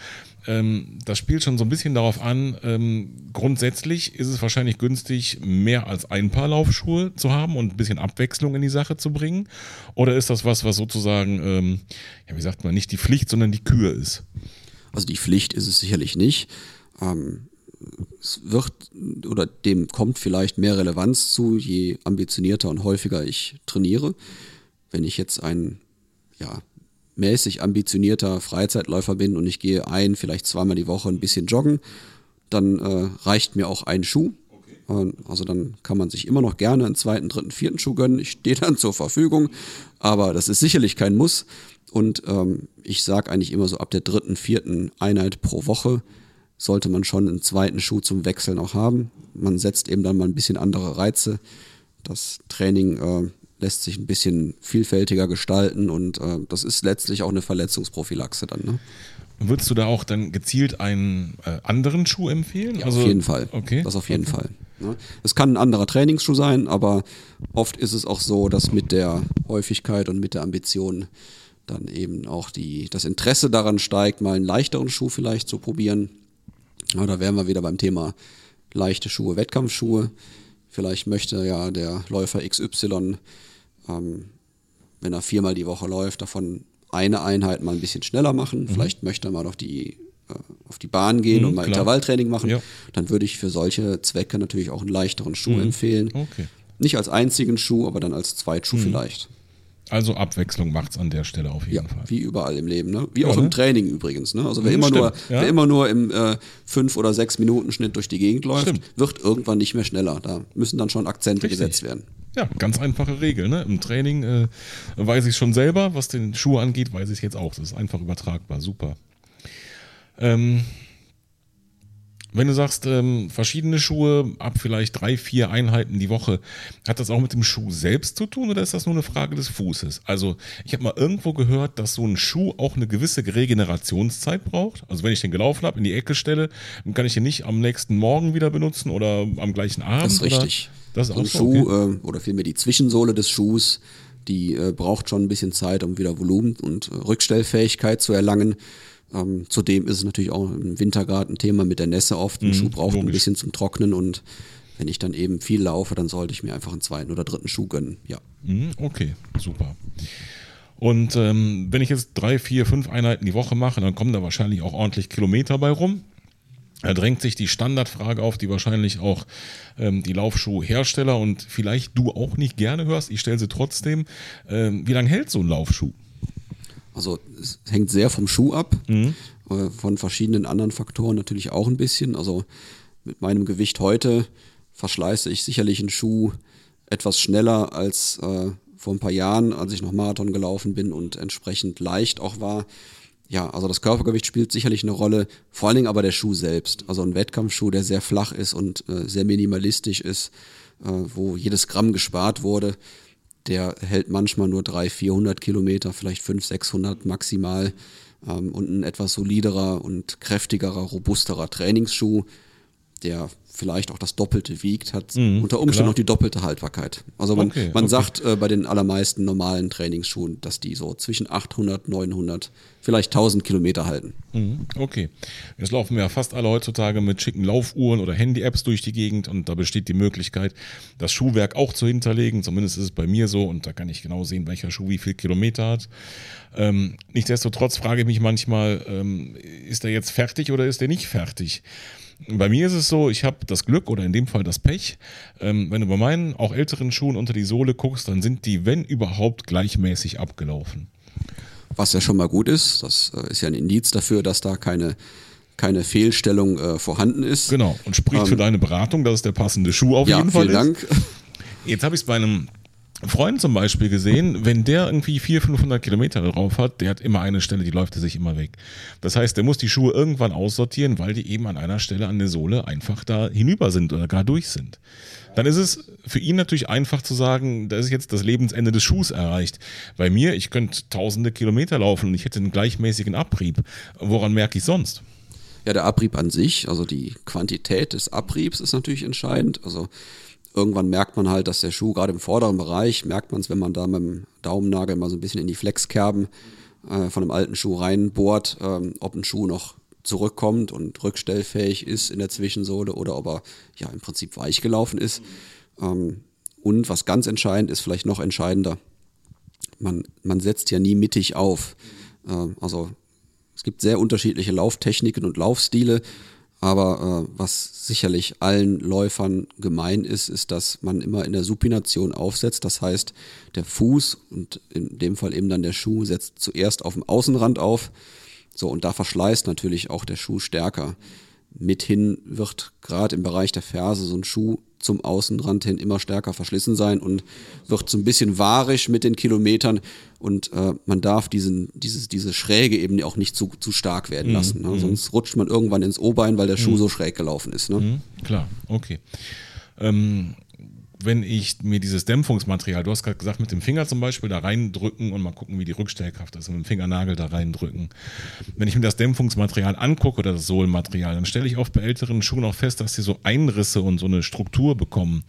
Ähm, das spielt schon so ein bisschen darauf an, ähm, grundsätzlich ist es wahrscheinlich günstig, mehr als ein Paar Laufschuhe zu haben und ein bisschen Abwechslung in die Sache zu bringen. Oder ist das was, was sozusagen, ähm, ja, wie sagt man, nicht die Pflicht, sondern die Kür ist? Also die Pflicht ist es sicherlich nicht. Ähm, es wird oder dem kommt vielleicht mehr Relevanz zu, je ambitionierter und häufiger ich trainiere. Wenn ich jetzt ein ja, mäßig ambitionierter Freizeitläufer bin und ich gehe ein, vielleicht zweimal die Woche ein bisschen joggen, dann äh, reicht mir auch ein Schuh. Okay. Also dann kann man sich immer noch gerne einen zweiten, dritten, vierten Schuh gönnen. Ich stehe *laughs* dann zur Verfügung, aber das ist sicherlich kein Muss. Und ähm, ich sage eigentlich immer so ab der dritten, vierten Einheit pro Woche sollte man schon einen zweiten Schuh zum Wechseln auch haben. Man setzt eben dann mal ein bisschen andere Reize. Das Training äh, lässt sich ein bisschen vielfältiger gestalten und äh, das ist letztlich auch eine Verletzungsprophylaxe dann. Ne? Würdest du da auch dann gezielt einen äh, anderen Schuh empfehlen? Ja, also, auf jeden Fall. Okay. Das auf jeden okay. Fall. Ne? Es kann ein anderer Trainingsschuh sein, aber oft ist es auch so, dass mit der Häufigkeit und mit der Ambition dann eben auch die, das Interesse daran steigt, mal einen leichteren Schuh vielleicht zu probieren. Ja, da wären wir wieder beim Thema leichte Schuhe, Wettkampfschuhe. Vielleicht möchte ja der Läufer XY, ähm, wenn er viermal die Woche läuft, davon eine Einheit mal ein bisschen schneller machen. Mhm. Vielleicht möchte er mal auf die, äh, auf die Bahn gehen mhm, und mal klar. Intervalltraining machen. Ja. Dann würde ich für solche Zwecke natürlich auch einen leichteren Schuh mhm. empfehlen. Okay. Nicht als einzigen Schuh, aber dann als Zweitschuh mhm. vielleicht. Also Abwechslung macht es an der Stelle auf jeden ja, Fall. Wie überall im Leben, ne? Wie ja, auch ne? im Training übrigens. Ne? Also wer immer, nur, ja. wer immer nur im äh, fünf oder sechs Minuten Schnitt durch die Gegend läuft, stimmt. wird irgendwann nicht mehr schneller. Da müssen dann schon Akzente Richtig. gesetzt werden. Ja, ganz einfache Regel. Ne? Im Training äh, weiß ich schon selber, was den Schuh angeht, weiß ich jetzt auch. Das ist einfach übertragbar. Super. Ähm, wenn du sagst, ähm, verschiedene Schuhe ab vielleicht drei, vier Einheiten die Woche, hat das auch mit dem Schuh selbst zu tun oder ist das nur eine Frage des Fußes? Also ich habe mal irgendwo gehört, dass so ein Schuh auch eine gewisse Regenerationszeit braucht. Also wenn ich den gelaufen habe, in die Ecke stelle, dann kann ich den nicht am nächsten Morgen wieder benutzen oder am gleichen Abend. Das ist richtig. Das ist so ein Schuh okay. äh, oder vielmehr die Zwischensohle des Schuhs, die äh, braucht schon ein bisschen Zeit, um wieder Volumen und äh, Rückstellfähigkeit zu erlangen. Ähm, zudem ist es natürlich auch im Wintergarten ein Thema mit der Nässe oft. Ein mhm, Schuh braucht logisch. ein bisschen zum Trocknen und wenn ich dann eben viel laufe, dann sollte ich mir einfach einen zweiten oder dritten Schuh gönnen. Ja. Mhm, okay, super. Und ähm, wenn ich jetzt drei, vier, fünf Einheiten die Woche mache, dann kommen da wahrscheinlich auch ordentlich Kilometer bei rum. Da drängt sich die Standardfrage auf, die wahrscheinlich auch ähm, die Laufschuhhersteller und vielleicht du auch nicht gerne hörst. Ich stelle sie trotzdem. Ähm, wie lange hält so ein Laufschuh? Also es hängt sehr vom Schuh ab, mhm. äh, von verschiedenen anderen Faktoren natürlich auch ein bisschen. Also mit meinem Gewicht heute verschleiße ich sicherlich einen Schuh etwas schneller als äh, vor ein paar Jahren, als ich noch Marathon gelaufen bin und entsprechend leicht auch war. Ja, also das Körpergewicht spielt sicherlich eine Rolle, vor allen Dingen aber der Schuh selbst. Also ein Wettkampfschuh, der sehr flach ist und äh, sehr minimalistisch ist, äh, wo jedes Gramm gespart wurde, der hält manchmal nur 300, 400 Kilometer, vielleicht 500, 600 maximal. Ähm, und ein etwas soliderer und kräftigerer, robusterer Trainingsschuh, der vielleicht auch das Doppelte wiegt, hat mhm, unter Umständen klar. noch die doppelte Haltbarkeit. Also man, okay, man okay. sagt äh, bei den allermeisten normalen Trainingsschuhen, dass die so zwischen 800, 900, vielleicht 1000 Kilometer halten. Mhm, okay. Jetzt laufen wir ja fast alle heutzutage mit schicken Laufuhren oder Handy-Apps durch die Gegend und da besteht die Möglichkeit, das Schuhwerk auch zu hinterlegen. Zumindest ist es bei mir so und da kann ich genau sehen, welcher Schuh wie viel Kilometer hat. Ähm, nichtsdestotrotz frage ich mich manchmal, ähm, ist der jetzt fertig oder ist der nicht fertig? Bei mir ist es so, ich habe das Glück oder in dem Fall das Pech. Ähm, wenn du bei meinen auch älteren Schuhen unter die Sohle guckst, dann sind die, wenn überhaupt, gleichmäßig abgelaufen. Was ja schon mal gut ist. Das äh, ist ja ein Indiz dafür, dass da keine keine Fehlstellung äh, vorhanden ist. Genau, und spricht ähm, für deine Beratung, dass es der passende Schuh auf ja, jeden Fall vielen ist. Dank. Jetzt habe ich es bei einem Freund zum Beispiel gesehen, wenn der irgendwie 400, 500 Kilometer drauf hat, der hat immer eine Stelle, die läuft er sich immer weg. Das heißt, der muss die Schuhe irgendwann aussortieren, weil die eben an einer Stelle an der Sohle einfach da hinüber sind oder gar durch sind. dann ist es für ihn natürlich einfach zu sagen, da ist jetzt das Lebensende des Schuhs erreicht. Bei mir, ich könnte tausende Kilometer laufen und ich hätte einen gleichmäßigen Abrieb. Woran merke ich sonst? Ja, der Abrieb an sich, also die Quantität des Abriebs ist natürlich entscheidend. Also irgendwann merkt man halt, dass der Schuh gerade im vorderen Bereich, merkt man es, wenn man da mit dem Daumennagel mal so ein bisschen in die Flexkerben äh, von einem alten Schuh reinbohrt, ähm, ob ein Schuh noch zurückkommt und rückstellfähig ist in der Zwischensohle oder ob er ja im Prinzip weich gelaufen ist. Ähm, und was ganz entscheidend ist, vielleicht noch entscheidender, man, man setzt ja nie mittig auf. Ähm, also es gibt sehr unterschiedliche Lauftechniken und Laufstile, aber äh, was sicherlich allen Läufern gemein ist, ist, dass man immer in der Supination aufsetzt. Das heißt, der Fuß und in dem Fall eben dann der Schuh setzt zuerst auf dem Außenrand auf so, und da verschleißt natürlich auch der Schuh stärker. Mithin wird gerade im Bereich der Ferse so ein Schuh zum Außenrand hin immer stärker verschlissen sein und wird so ein bisschen wahrisch mit den Kilometern und äh, man darf diesen, dieses, diese Schräge eben auch nicht zu, zu stark werden mhm, lassen. Ne? Mhm. Sonst rutscht man irgendwann ins O-Bein, weil der Schuh mhm. so schräg gelaufen ist. Ne? Mhm, klar, okay. Ähm, wenn ich mir dieses Dämpfungsmaterial, du hast gerade gesagt, mit dem Finger zum Beispiel da reindrücken und mal gucken, wie die Rückstellkraft ist, mit dem Fingernagel da reindrücken. Wenn ich mir das Dämpfungsmaterial angucke oder das Sohlenmaterial, dann stelle ich oft bei älteren Schuhen auch fest, dass sie so Einrisse und so eine Struktur bekommen.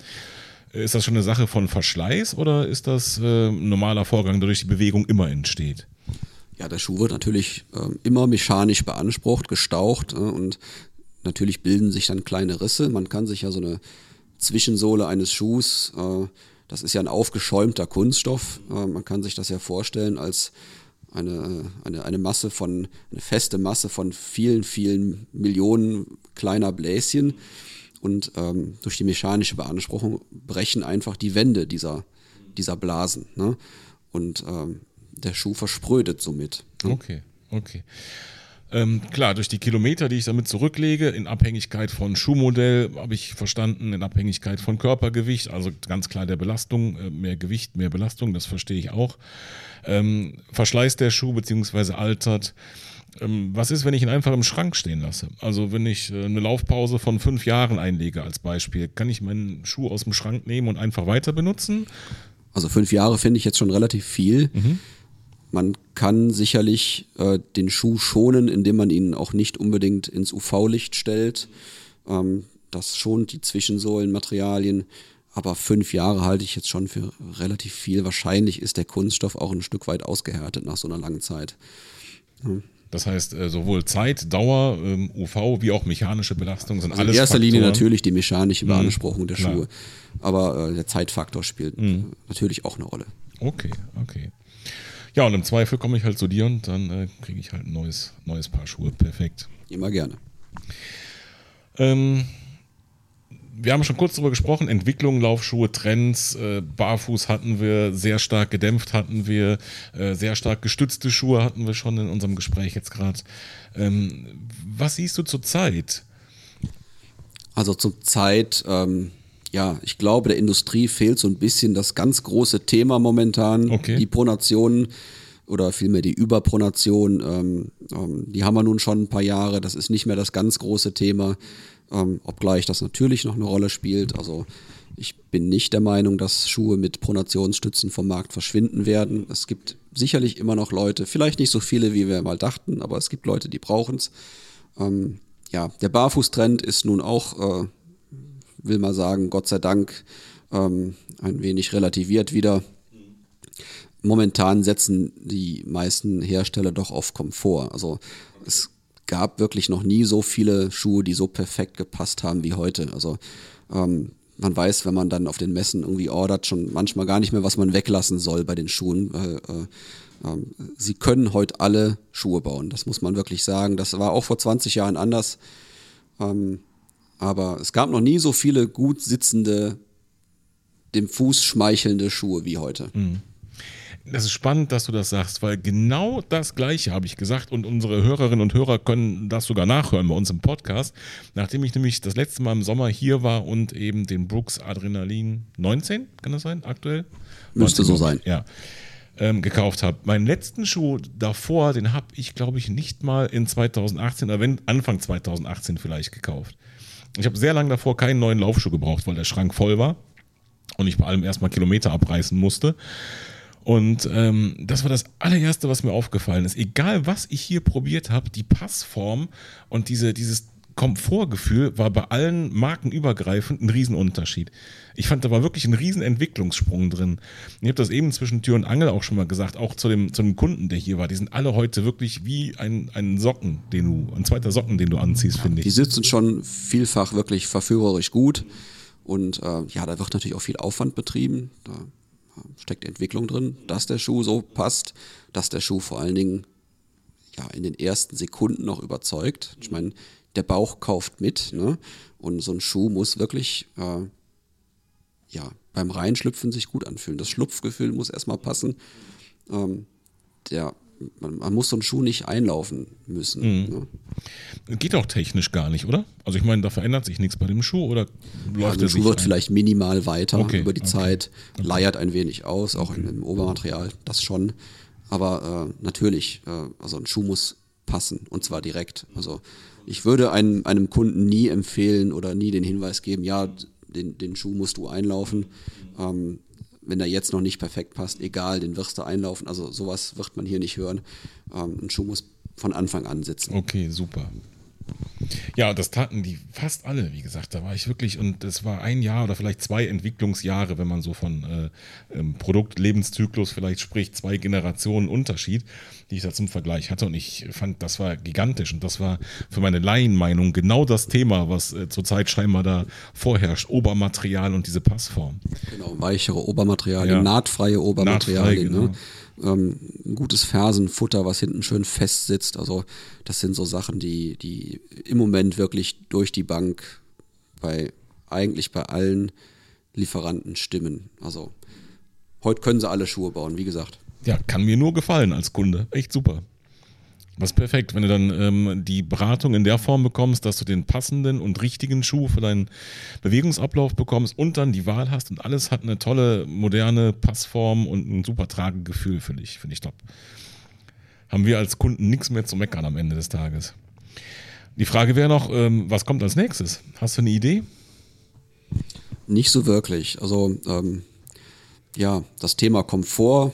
Ist das schon eine Sache von Verschleiß oder ist das äh, ein normaler Vorgang, der durch die Bewegung immer entsteht? Ja, der Schuh wird natürlich äh, immer mechanisch beansprucht, gestaucht äh, und natürlich bilden sich dann kleine Risse. Man kann sich ja so eine Zwischensohle eines Schuhs, äh, das ist ja ein aufgeschäumter Kunststoff. Äh, man kann sich das ja vorstellen als eine, eine, eine Masse von, eine feste Masse von vielen, vielen Millionen kleiner Bläschen. Und ähm, durch die mechanische Beanspruchung brechen einfach die Wände dieser, dieser Blasen. Ne? Und ähm, der Schuh versprödet somit. Ne? Okay, okay. Ähm, klar, durch die Kilometer, die ich damit zurücklege, in Abhängigkeit von Schuhmodell, habe ich verstanden, in Abhängigkeit von Körpergewicht, also ganz klar der Belastung, äh, mehr Gewicht, mehr Belastung, das verstehe ich auch. Ähm, verschleißt der Schuh bzw. altert. Ähm, was ist, wenn ich ihn einfach im Schrank stehen lasse? Also wenn ich äh, eine Laufpause von fünf Jahren einlege als Beispiel, kann ich meinen Schuh aus dem Schrank nehmen und einfach weiter benutzen? Also fünf Jahre finde ich jetzt schon relativ viel. Mhm. Man kann sicherlich äh, den Schuh schonen, indem man ihn auch nicht unbedingt ins UV-Licht stellt. Ähm, das schont die Zwischensohlenmaterialien. Aber fünf Jahre halte ich jetzt schon für relativ viel. Wahrscheinlich ist der Kunststoff auch ein Stück weit ausgehärtet nach so einer langen Zeit. Ja. Das heißt, äh, sowohl Zeit, Dauer, ähm, UV wie auch mechanische Belastung sind also alles. In erster Faktoren. Linie natürlich die mechanische mhm. Beanspruchung mhm, der Schuhe. Aber äh, der Zeitfaktor spielt mhm. natürlich auch eine Rolle. Okay, okay. Ja, und im Zweifel komme ich halt zu dir und dann äh, kriege ich halt ein neues, neues Paar Schuhe. Perfekt. Immer gerne. Ähm, wir haben schon kurz darüber gesprochen, Entwicklung, Laufschuhe, Trends, äh, Barfuß hatten wir, sehr stark gedämpft hatten wir, äh, sehr stark gestützte Schuhe hatten wir schon in unserem Gespräch jetzt gerade. Ähm, was siehst du zur Zeit? Also zur Zeit ähm, ja, ich glaube, der Industrie fehlt so ein bisschen das ganz große Thema momentan, okay. die Pronation oder vielmehr die Überpronation. Ähm, ähm, die haben wir nun schon ein paar Jahre, das ist nicht mehr das ganz große Thema, ähm, obgleich das natürlich noch eine Rolle spielt. Also ich bin nicht der Meinung, dass Schuhe mit Pronationsstützen vom Markt verschwinden werden. Es gibt sicherlich immer noch Leute, vielleicht nicht so viele, wie wir mal dachten, aber es gibt Leute, die brauchen es. Ähm, ja, der Barfußtrend ist nun auch äh, will mal sagen, Gott sei Dank ähm, ein wenig relativiert wieder. Momentan setzen die meisten Hersteller doch auf Komfort. Also es gab wirklich noch nie so viele Schuhe, die so perfekt gepasst haben wie heute. Also ähm, man weiß, wenn man dann auf den Messen irgendwie ordert, schon manchmal gar nicht mehr, was man weglassen soll bei den Schuhen. Äh, äh, sie können heute alle Schuhe bauen, das muss man wirklich sagen. Das war auch vor 20 Jahren anders. Ähm, aber es gab noch nie so viele gut sitzende, dem Fuß schmeichelnde Schuhe wie heute. Mhm. Das ist spannend, dass du das sagst, weil genau das Gleiche habe ich gesagt und unsere Hörerinnen und Hörer können das sogar nachhören bei uns im Podcast. Nachdem ich nämlich das letzte Mal im Sommer hier war und eben den Brooks Adrenalin 19, kann das sein, aktuell? Müsste so sein. Ja. Ähm, gekauft habe. Meinen letzten Schuh davor, den habe ich, glaube ich, nicht mal in 2018 oder wenn Anfang 2018 vielleicht gekauft. Ich habe sehr lange davor keinen neuen Laufschuh gebraucht, weil der Schrank voll war und ich bei allem erstmal Kilometer abreißen musste. Und ähm, das war das allererste, was mir aufgefallen ist. Egal, was ich hier probiert habe, die Passform und diese, dieses Komfortgefühl war bei allen Marken übergreifend ein Riesenunterschied. Ich fand, da war wirklich ein Riesenentwicklungssprung drin. Ich habe das eben zwischen Tür und Angel auch schon mal gesagt, auch zu dem, zu dem Kunden, der hier war. Die sind alle heute wirklich wie ein, ein Socken, den du, ein zweiter Socken, den du anziehst, finde ich. Die sitzen schon vielfach wirklich verführerisch gut. Und äh, ja, da wird natürlich auch viel Aufwand betrieben. Da steckt Entwicklung drin, dass der Schuh so passt, dass der Schuh vor allen Dingen ja, in den ersten Sekunden noch überzeugt. Ich meine, der Bauch kauft mit ne? und so ein Schuh muss wirklich äh, ja, beim Reinschlüpfen sich gut anfühlen. Das Schlupfgefühl muss erstmal passen. Ähm, der man, man, muss so einen Schuh nicht einlaufen müssen. Mhm. Ne? Geht auch technisch gar nicht, oder? Also ich meine, da verändert sich nichts bei dem Schuh oder läuft ja, der Schuh wird ein? vielleicht minimal weiter okay, über die okay. Zeit, okay. leiert ein wenig aus, auch im, im Obermaterial, das schon. Aber äh, natürlich, äh, also ein Schuh muss passen und zwar direkt. Also ich würde einem, einem Kunden nie empfehlen oder nie den Hinweis geben, ja, den, den Schuh musst du einlaufen. Ähm, wenn er jetzt noch nicht perfekt passt, egal, den wirst du einlaufen. Also sowas wird man hier nicht hören. Ähm, ein Schuh muss von Anfang an sitzen. Okay, super. Ja, das taten die fast alle, wie gesagt. Da war ich wirklich, und es war ein Jahr oder vielleicht zwei Entwicklungsjahre, wenn man so von äh, ähm, Produktlebenszyklus vielleicht spricht, zwei Generationen Unterschied, die ich da zum Vergleich hatte. Und ich fand, das war gigantisch. Und das war für meine Laienmeinung genau das Thema, was äh, zurzeit scheinbar da vorherrscht. Obermaterial und diese Passform. Genau, weichere Obermaterialien, ja. nahtfreie Obermaterialien. Nahtfrei, ne? genau. ne? Ähm, ein gutes Fersenfutter, was hinten schön fest sitzt. Also das sind so Sachen, die, die im Moment wirklich durch die Bank bei eigentlich bei allen Lieferanten stimmen. Also heute können sie alle Schuhe bauen, wie gesagt. Ja, kann mir nur gefallen als Kunde. Echt super. Das ist perfekt, wenn du dann ähm, die Beratung in der Form bekommst, dass du den passenden und richtigen Schuh für deinen Bewegungsablauf bekommst und dann die Wahl hast und alles hat eine tolle, moderne Passform und ein super Tragegefühl, finde ich, finde ich top. Haben wir als Kunden nichts mehr zu meckern am Ende des Tages. Die Frage wäre noch, ähm, was kommt als nächstes? Hast du eine Idee? Nicht so wirklich. Also ähm, ja, das Thema Komfort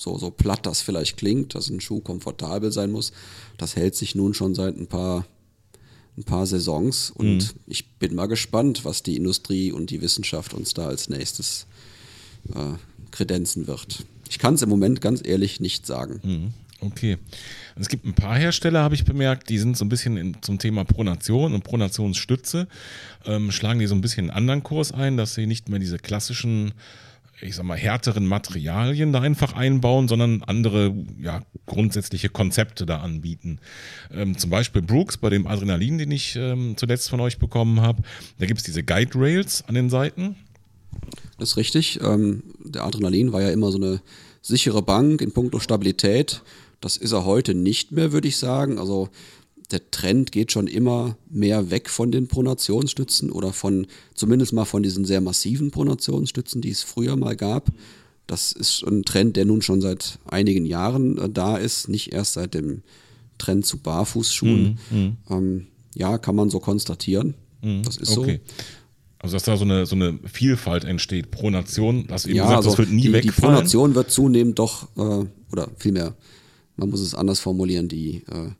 so, so platt das vielleicht klingt, dass ein Schuh komfortabel sein muss, das hält sich nun schon seit ein paar, ein paar Saisons und mhm. ich bin mal gespannt, was die Industrie und die Wissenschaft uns da als nächstes äh, kredenzen wird. Ich kann es im Moment ganz ehrlich nicht sagen. Mhm. Okay. Es gibt ein paar Hersteller, habe ich bemerkt, die sind so ein bisschen in, zum Thema Pronation und Pronationsstütze, ähm, schlagen die so ein bisschen einen anderen Kurs ein, dass sie nicht mehr diese klassischen ich sag mal, härteren Materialien da einfach einbauen, sondern andere, ja, grundsätzliche Konzepte da anbieten. Ähm, zum Beispiel Brooks bei dem Adrenalin, den ich ähm, zuletzt von euch bekommen habe. Da gibt es diese Guide Rails an den Seiten. Das ist richtig. Ähm, der Adrenalin war ja immer so eine sichere Bank in puncto Stabilität. Das ist er heute nicht mehr, würde ich sagen. Also der Trend geht schon immer mehr weg von den Pronationsstützen oder von, zumindest mal von diesen sehr massiven Pronationsstützen, die es früher mal gab. Das ist ein Trend, der nun schon seit einigen Jahren äh, da ist, nicht erst seit dem Trend zu Barfußschuhen. Mhm, mhm. ähm, ja, kann man so konstatieren. Mhm, das ist okay. so. Also dass da so eine, so eine Vielfalt entsteht. Pronation, das eben ja, gesagt, also das wird nie die, wegfallen. Die Pronation wird zunehmend doch, äh, oder vielmehr, man muss es anders formulieren, die äh,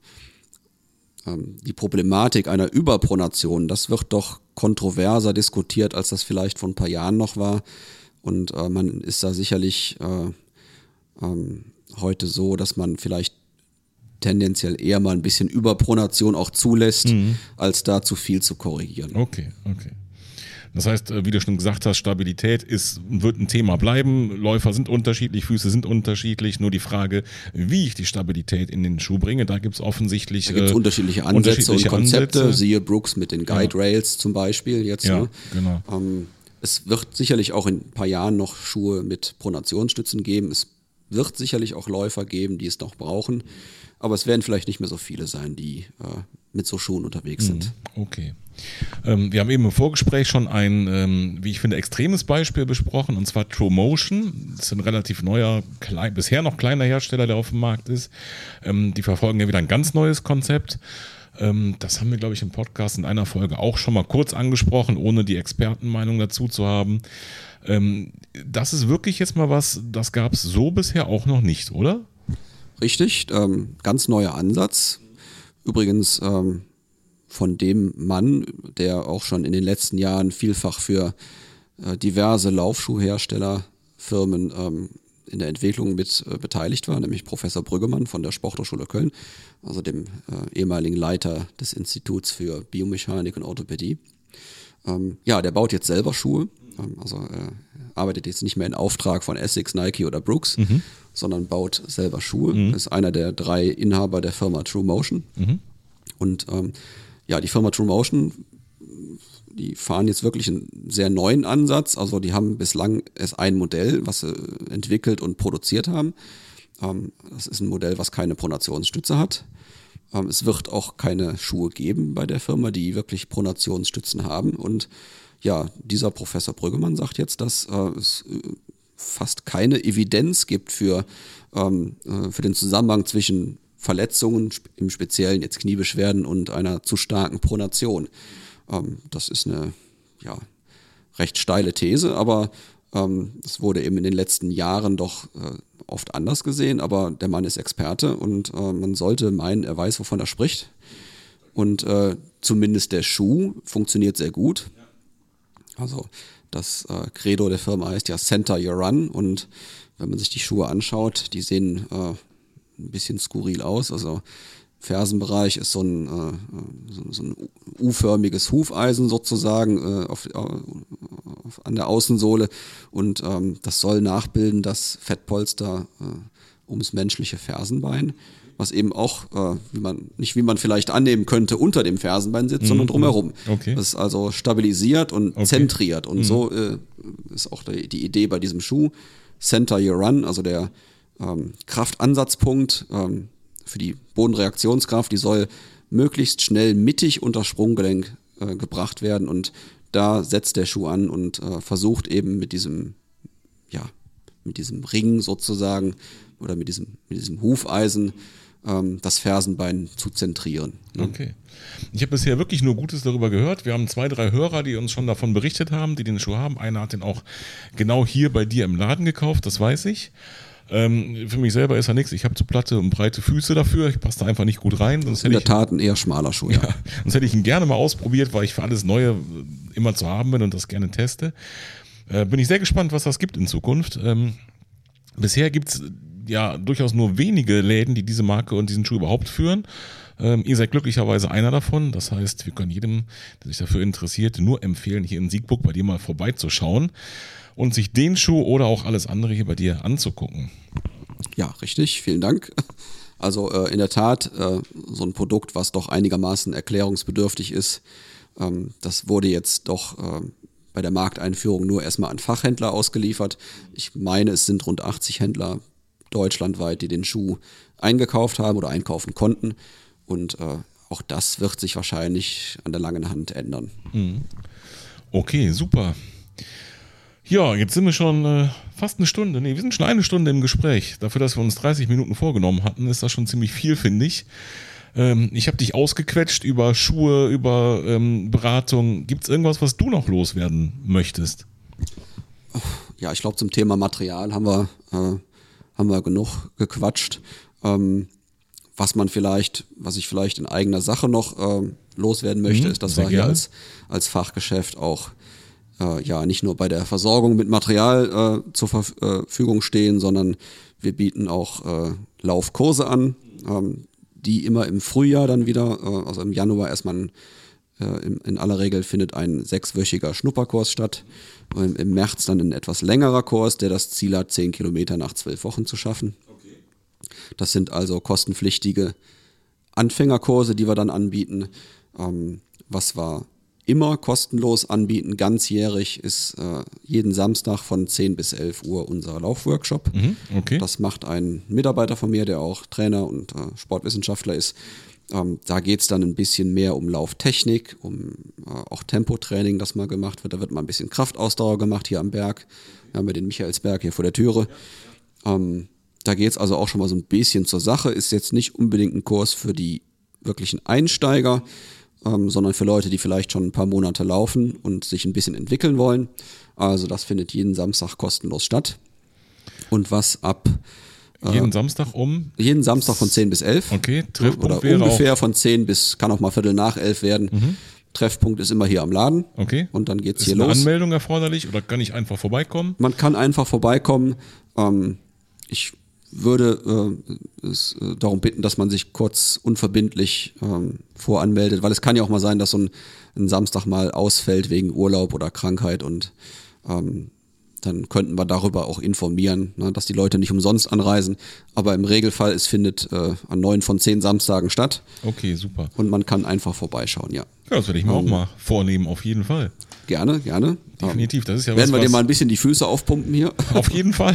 die Problematik einer Überpronation, das wird doch kontroverser diskutiert, als das vielleicht vor ein paar Jahren noch war. Und äh, man ist da sicherlich äh, ähm, heute so, dass man vielleicht tendenziell eher mal ein bisschen Überpronation auch zulässt, mhm. als da zu viel zu korrigieren. Okay, okay. Das heißt, äh, wie du schon gesagt hast, Stabilität ist, wird ein Thema bleiben. Läufer sind unterschiedlich, Füße sind unterschiedlich. Nur die Frage, wie ich die Stabilität in den Schuh bringe, da gibt es offensichtlich da gibt's äh, unterschiedliche Ansätze unterschiedliche und Konzepte. Ansätze. Siehe Brooks mit den Guide Rails zum Beispiel jetzt. Ja, ne? genau. Ähm, es wird sicherlich auch in ein paar Jahren noch Schuhe mit Pronationsstützen geben. Es wird sicherlich auch Läufer geben, die es noch brauchen. Aber es werden vielleicht nicht mehr so viele sein, die äh, mit so Schuhen unterwegs sind. Mhm. Okay. Ähm, wir haben eben im Vorgespräch schon ein, ähm, wie ich finde, extremes Beispiel besprochen, und zwar True Motion. Das ist ein relativ neuer, klein, bisher noch kleiner Hersteller, der auf dem Markt ist. Ähm, die verfolgen ja wieder ein ganz neues Konzept. Ähm, das haben wir, glaube ich, im Podcast in einer Folge auch schon mal kurz angesprochen, ohne die Expertenmeinung dazu zu haben. Ähm, das ist wirklich jetzt mal was, das gab es so bisher auch noch nicht, oder? Richtig, ähm, ganz neuer Ansatz. Übrigens ähm, von dem Mann, der auch schon in den letzten Jahren vielfach für äh, diverse Laufschuhherstellerfirmen ähm, in der Entwicklung mit äh, beteiligt war, nämlich Professor Brüggemann von der Sporthochschule Köln, also dem äh, ehemaligen Leiter des Instituts für Biomechanik und Orthopädie. Ähm, ja, der baut jetzt selber Schuhe, also äh, arbeitet jetzt nicht mehr in Auftrag von Essex, Nike oder Brooks, mhm. sondern baut selber Schuhe. Mhm. Ist einer der drei Inhaber der Firma True Motion. Mhm. Und ähm, ja, die Firma True Motion die fahren jetzt wirklich einen sehr neuen Ansatz. Also die haben bislang erst ein Modell, was sie entwickelt und produziert haben. Ähm, das ist ein Modell, was keine Pronationsstütze hat. Ähm, es wird auch keine Schuhe geben bei der Firma, die wirklich Pronationsstützen haben. Und ja, dieser Professor Brüggemann sagt jetzt, dass äh, es äh, fast keine Evidenz gibt für, ähm, äh, für den Zusammenhang zwischen Verletzungen, im Speziellen jetzt Kniebeschwerden und einer zu starken Pronation. Ähm, das ist eine ja, recht steile These, aber ähm, es wurde eben in den letzten Jahren doch äh, oft anders gesehen. Aber der Mann ist Experte und äh, man sollte meinen, er weiß, wovon er spricht. Und äh, zumindest der Schuh funktioniert sehr gut. Also das äh, Credo der Firma heißt ja Center Your Run. Und wenn man sich die Schuhe anschaut, die sehen äh, ein bisschen skurril aus. Also Fersenbereich ist so ein, äh, so, so, ein U-förmiges Hufeisen sozusagen äh, auf, äh, auf, an der Außensohle. Und ähm, das soll nachbilden das Fettpolster äh, ums menschliche Fersenbein, was eben auch, äh, wie man, nicht wie man vielleicht annehmen könnte, unter dem Fersenbein sitzt, mhm. sondern drumherum. Okay. Das ist also stabilisiert und okay. zentriert und mhm. so äh, ist auch die, die Idee bei diesem Schuh. Center Your Run, also der ähm, Kraftansatzpunkt, ähm, für die Bodenreaktionskraft, die soll möglichst schnell mittig unter Sprunggelenk äh, gebracht werden und da setzt der Schuh an und äh, versucht eben mit diesem, ja, mit diesem Ring sozusagen oder mit diesem, mit diesem Hufeisen das Fersenbein zu zentrieren. Ne? Okay. Ich habe bisher wirklich nur Gutes darüber gehört. Wir haben zwei, drei Hörer, die uns schon davon berichtet haben, die den Schuh haben. Einer hat den auch genau hier bei dir im Laden gekauft, das weiß ich. Ähm, für mich selber ist er nichts. Ich habe zu platte und breite Füße dafür. Ich passe da einfach nicht gut rein. Sonst In der Tat ein eher schmaler Schuh, ja. ja. Sonst hätte ich ihn gerne mal ausprobiert, weil ich für alles Neue immer zu haben bin und das gerne teste. Äh, bin ich sehr gespannt, was das gibt in Zukunft. Ähm, bisher gibt's ja durchaus nur wenige Läden, die diese Marke und diesen Schuh überhaupt führen. Ähm, ihr seid glücklicherweise einer davon. Das heißt, wir können jedem, der sich dafür interessiert, nur empfehlen, hier in Siegburg bei dir mal vorbeizuschauen und sich den Schuh oder auch alles andere hier bei dir anzugucken. Ja, richtig. Vielen Dank. Also äh, in der Tat äh, so ein Produkt, was doch einigermaßen erklärungsbedürftig ist. Ähm, das wurde jetzt doch äh, bei der Markteinführung nur erstmal an Fachhändler ausgeliefert. Ich meine, es sind rund 80 Händler deutschlandweit, die den Schuh eingekauft haben oder einkaufen konnten. Und äh, auch das wird sich wahrscheinlich an der langen Hand ändern. Mhm. Okay, super. Ja, jetzt sind wir schon äh, fast eine Stunde. Nee, wir sind schon eine Stunde im Gespräch. Dafür, dass wir uns 30 Minuten vorgenommen hatten, ist das schon ziemlich viel, finde ich. Ähm, ich habe dich ausgequetscht über Schuhe, über ähm, Beratung. Gibt es irgendwas, was du noch loswerden möchtest? Ja, ich glaube, zum Thema Material haben wir, äh, haben wir genug gequatscht. Ähm, was man vielleicht, was ich vielleicht in eigener Sache noch äh, loswerden möchte, mhm, ist, dass wir hier als, als Fachgeschäft auch äh, ja nicht nur bei der Versorgung mit Material äh, zur Verfügung stehen, sondern wir bieten auch äh, Laufkurse an, ähm, die immer im Frühjahr dann wieder, äh, also im Januar erstmal äh, in, aller Regel findet ein sechswöchiger Schnupperkurs statt. Im März dann ein etwas längerer Kurs, der das Ziel hat, zehn Kilometer nach zwölf Wochen zu schaffen. Das sind also kostenpflichtige Anfängerkurse, die wir dann anbieten. Ähm, was wir immer kostenlos anbieten, ganzjährig, ist äh, jeden Samstag von 10 bis 11 Uhr unser Laufworkshop. Mhm, okay. Das macht ein Mitarbeiter von mir, der auch Trainer und äh, Sportwissenschaftler ist. Ähm, da geht es dann ein bisschen mehr um Lauftechnik, um äh, auch Tempotraining, das mal gemacht wird. Da wird mal ein bisschen Kraftausdauer gemacht hier am Berg. Wir haben ja den Michaelsberg hier vor der Türe. Ähm, da geht es also auch schon mal so ein bisschen zur Sache. Ist jetzt nicht unbedingt ein Kurs für die wirklichen Einsteiger, ähm, sondern für Leute, die vielleicht schon ein paar Monate laufen und sich ein bisschen entwickeln wollen. Also das findet jeden Samstag kostenlos statt. Und was ab jeden Samstag um? jeden Samstag von 10 bis 11. Okay, Treffpunkt Oder wäre ungefähr von 10 bis, kann auch mal Viertel nach 11 werden. Treffpunkt ist immer hier am Laden. Okay. Und dann geht's Ist hier eine los. Anmeldung erforderlich oder kann ich einfach vorbeikommen? Man kann einfach vorbeikommen. Ähm, ich würde äh, es, äh, darum bitten, dass man sich kurz unverbindlich ähm, voranmeldet, weil es kann ja auch mal sein, dass so ein, ein Samstag mal ausfällt wegen Urlaub oder Krankheit und ähm, dann könnten wir darüber auch informieren, ne, dass die Leute nicht umsonst anreisen. Aber im Regelfall, es findet äh, an neun von zehn Samstagen statt Okay, super. und man kann einfach vorbeischauen, ja. Ja, das werde ich mir auch mal vornehmen, auf jeden Fall. Gerne, gerne. Definitiv, das ist ja Ähm, Werden was, wir dir was- mal ein bisschen die Füße aufpumpen hier? Auf *laughs* jeden Fall.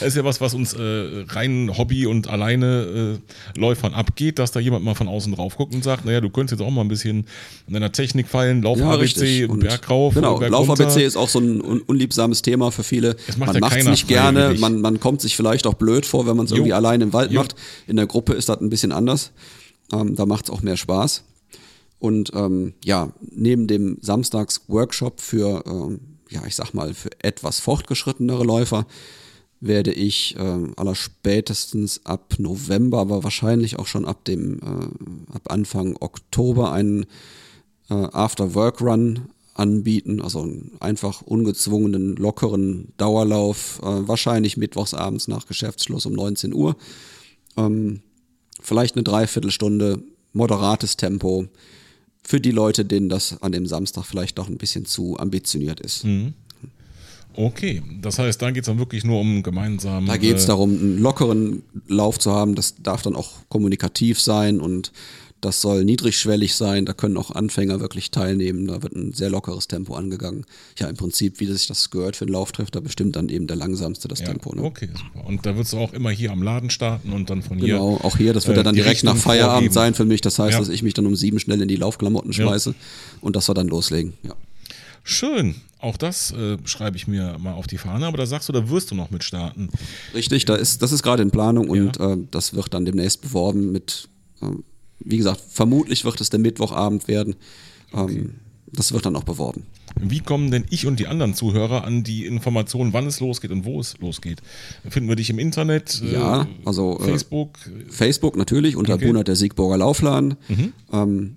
Das ist ja was, was uns äh, rein Hobby und alleine äh, Läufern abgeht, dass da jemand mal von außen drauf guckt und sagt, naja, du könntest jetzt auch mal ein bisschen an deiner Technik feilen, Lauf ABC, Und Berg rauf, Genau, Berg Lauf runter. ABC ist auch so ein un unliebsames Thema für viele. Es macht man ja macht es nicht gerne, man, man kommt sich vielleicht auch blöd vor, wenn man es irgendwie allein im Wald Jo. macht. In der Gruppe ist das ein bisschen anders. Ähm, da macht es auch mehr Spaß. Und ähm, ja, neben dem Samstags-Workshop für, ähm, ja, ich sag mal, für etwas fortgeschrittenere Läufer werde ich ähm, allerspätestens ab November, aber wahrscheinlich auch schon ab dem äh, ab Anfang Oktober einen äh, After-Work-Run anbieten, also einen einfach ungezwungenen, lockeren Dauerlauf, äh, wahrscheinlich mittwochsabends nach Geschäftsschluss um 19 Uhr. Ähm, vielleicht eine Dreiviertelstunde, moderates Tempo für die Leute, denen das an dem Samstag vielleicht doch ein bisschen zu ambitioniert ist. Okay, das heißt, da geht es dann wirklich nur um gemeinsam. Da geht es darum, einen lockeren Lauf zu haben. Das darf dann auch kommunikativ sein und das soll niedrigschwellig sein. Da können auch Anfänger wirklich teilnehmen. Da wird ein sehr lockeres Tempo angegangen. Ja, im Prinzip, wie sich das gehört für einen Lauftreff, da bestimmt dann eben der langsamste das Ja, Tempo. Ne? okay, super. Und da wird es auch immer hier am Laden starten und dann von hier. Genau, auch hier, das wird äh, ja dann direkt nach Feierabend vorgeben. sein für mich. Das heißt, Ja. dass ich mich dann um sieben schnell in die Laufklamotten Ja. schmeiße und dass wir dann loslegen. Ja. Schön. Auch das äh, schreibe ich mir mal auf die Fahne, aber da sagst du, da wirst du noch mit starten. Richtig, da ist, das ist gerade in Planung und äh, das wird dann demnächst beworben mit, ähm, wie gesagt, vermutlich wird es der Mittwochabend werden. Ähm, das wird dann auch beworben. Wie kommen denn ich und die anderen Zuhörer an die Informationen, wann es losgeht und wo es losgeht? Finden wir dich im Internet? äh, Ja, also, äh, Facebook? Facebook natürlich unter Okay. Bunert der Siegburger Laufladen. Ähm,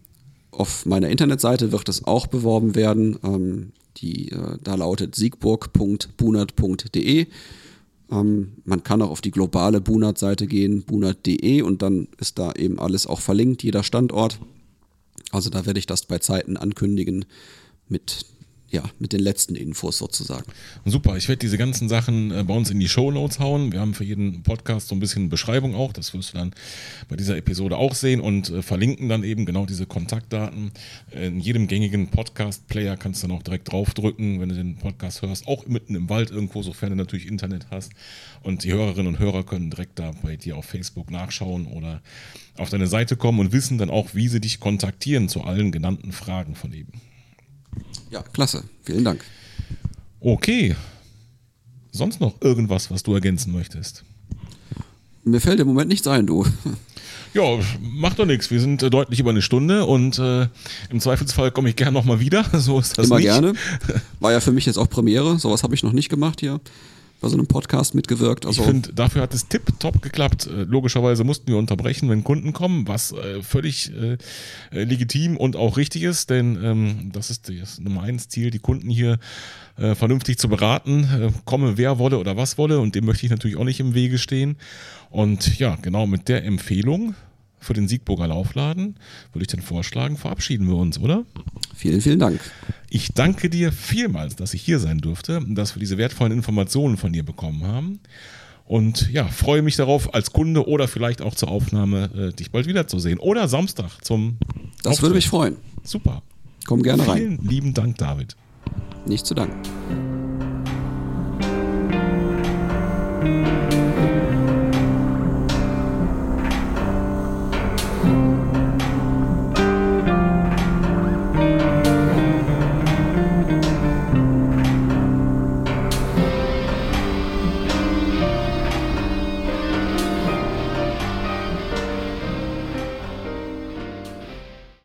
auf meiner Internetseite wird es auch beworben werden. Ähm, die, äh, da lautet siegburg.bunert.de. Ähm, man kann auch auf die globale Bunert-Seite gehen, bunert.de und dann ist da eben alles auch verlinkt, jeder Standort. Also da werde ich das bei Zeiten ankündigen mit, ja, mit den letzten Infos sozusagen. Super, ich werde diese ganzen Sachen äh, bei uns in die Show Notes hauen. Wir haben für jeden Podcast so ein bisschen Beschreibung auch. Das wirst du dann bei dieser Episode auch sehen und äh, verlinken dann eben genau diese Kontaktdaten. Äh, in jedem gängigen Podcast-Player kannst du dann auch direkt draufdrücken, wenn du den Podcast hörst. Auch mitten im Wald irgendwo, sofern du natürlich Internet hast. Und die Hörerinnen und Hörer können direkt da bei dir auf Facebook nachschauen oder auf deine Seite kommen und wissen dann auch, wie sie dich kontaktieren zu allen genannten Fragen von eben. Ja, klasse. Vielen Dank. Okay. Sonst noch irgendwas, was du ergänzen möchtest? Mir fällt im Moment nichts ein, du. Ja, macht doch nichts. Wir sind äh, deutlich über eine Stunde und äh, im Zweifelsfall komme ich gern nochmal wieder. *laughs* So ist das Immer nicht. gerne. *laughs* War ja für mich jetzt auch Premiere. Sowas habe ich noch nicht gemacht hier. Bei so einem Podcast mitgewirkt. Also, Ich finde, dafür hat es tipptopp geklappt. Äh, Logischerweise mussten wir unterbrechen, wenn Kunden kommen, was äh, völlig äh, äh, legitim und auch richtig ist, denn ähm, das ist das Nummer eins Ziel, die Kunden hier äh, vernünftig zu beraten, äh, komme wer wolle oder was wolle und dem möchte ich natürlich auch nicht im Wege stehen. Und ja, genau mit der Empfehlung für den Siegburger Laufladen würde ich dann vorschlagen, verabschieden wir uns, oder? vielen, vielen Dank. Ich danke dir vielmals, dass ich hier sein durfte, dass wir diese wertvollen Informationen von dir bekommen haben. Und ja, freue mich darauf, als Kunde oder vielleicht auch zur Aufnahme äh, dich bald wiederzusehen. Oder Samstag zum. Das würde mich freuen. Super. Komm gerne rein. Vielen lieben Dank, David. Nicht zu danken.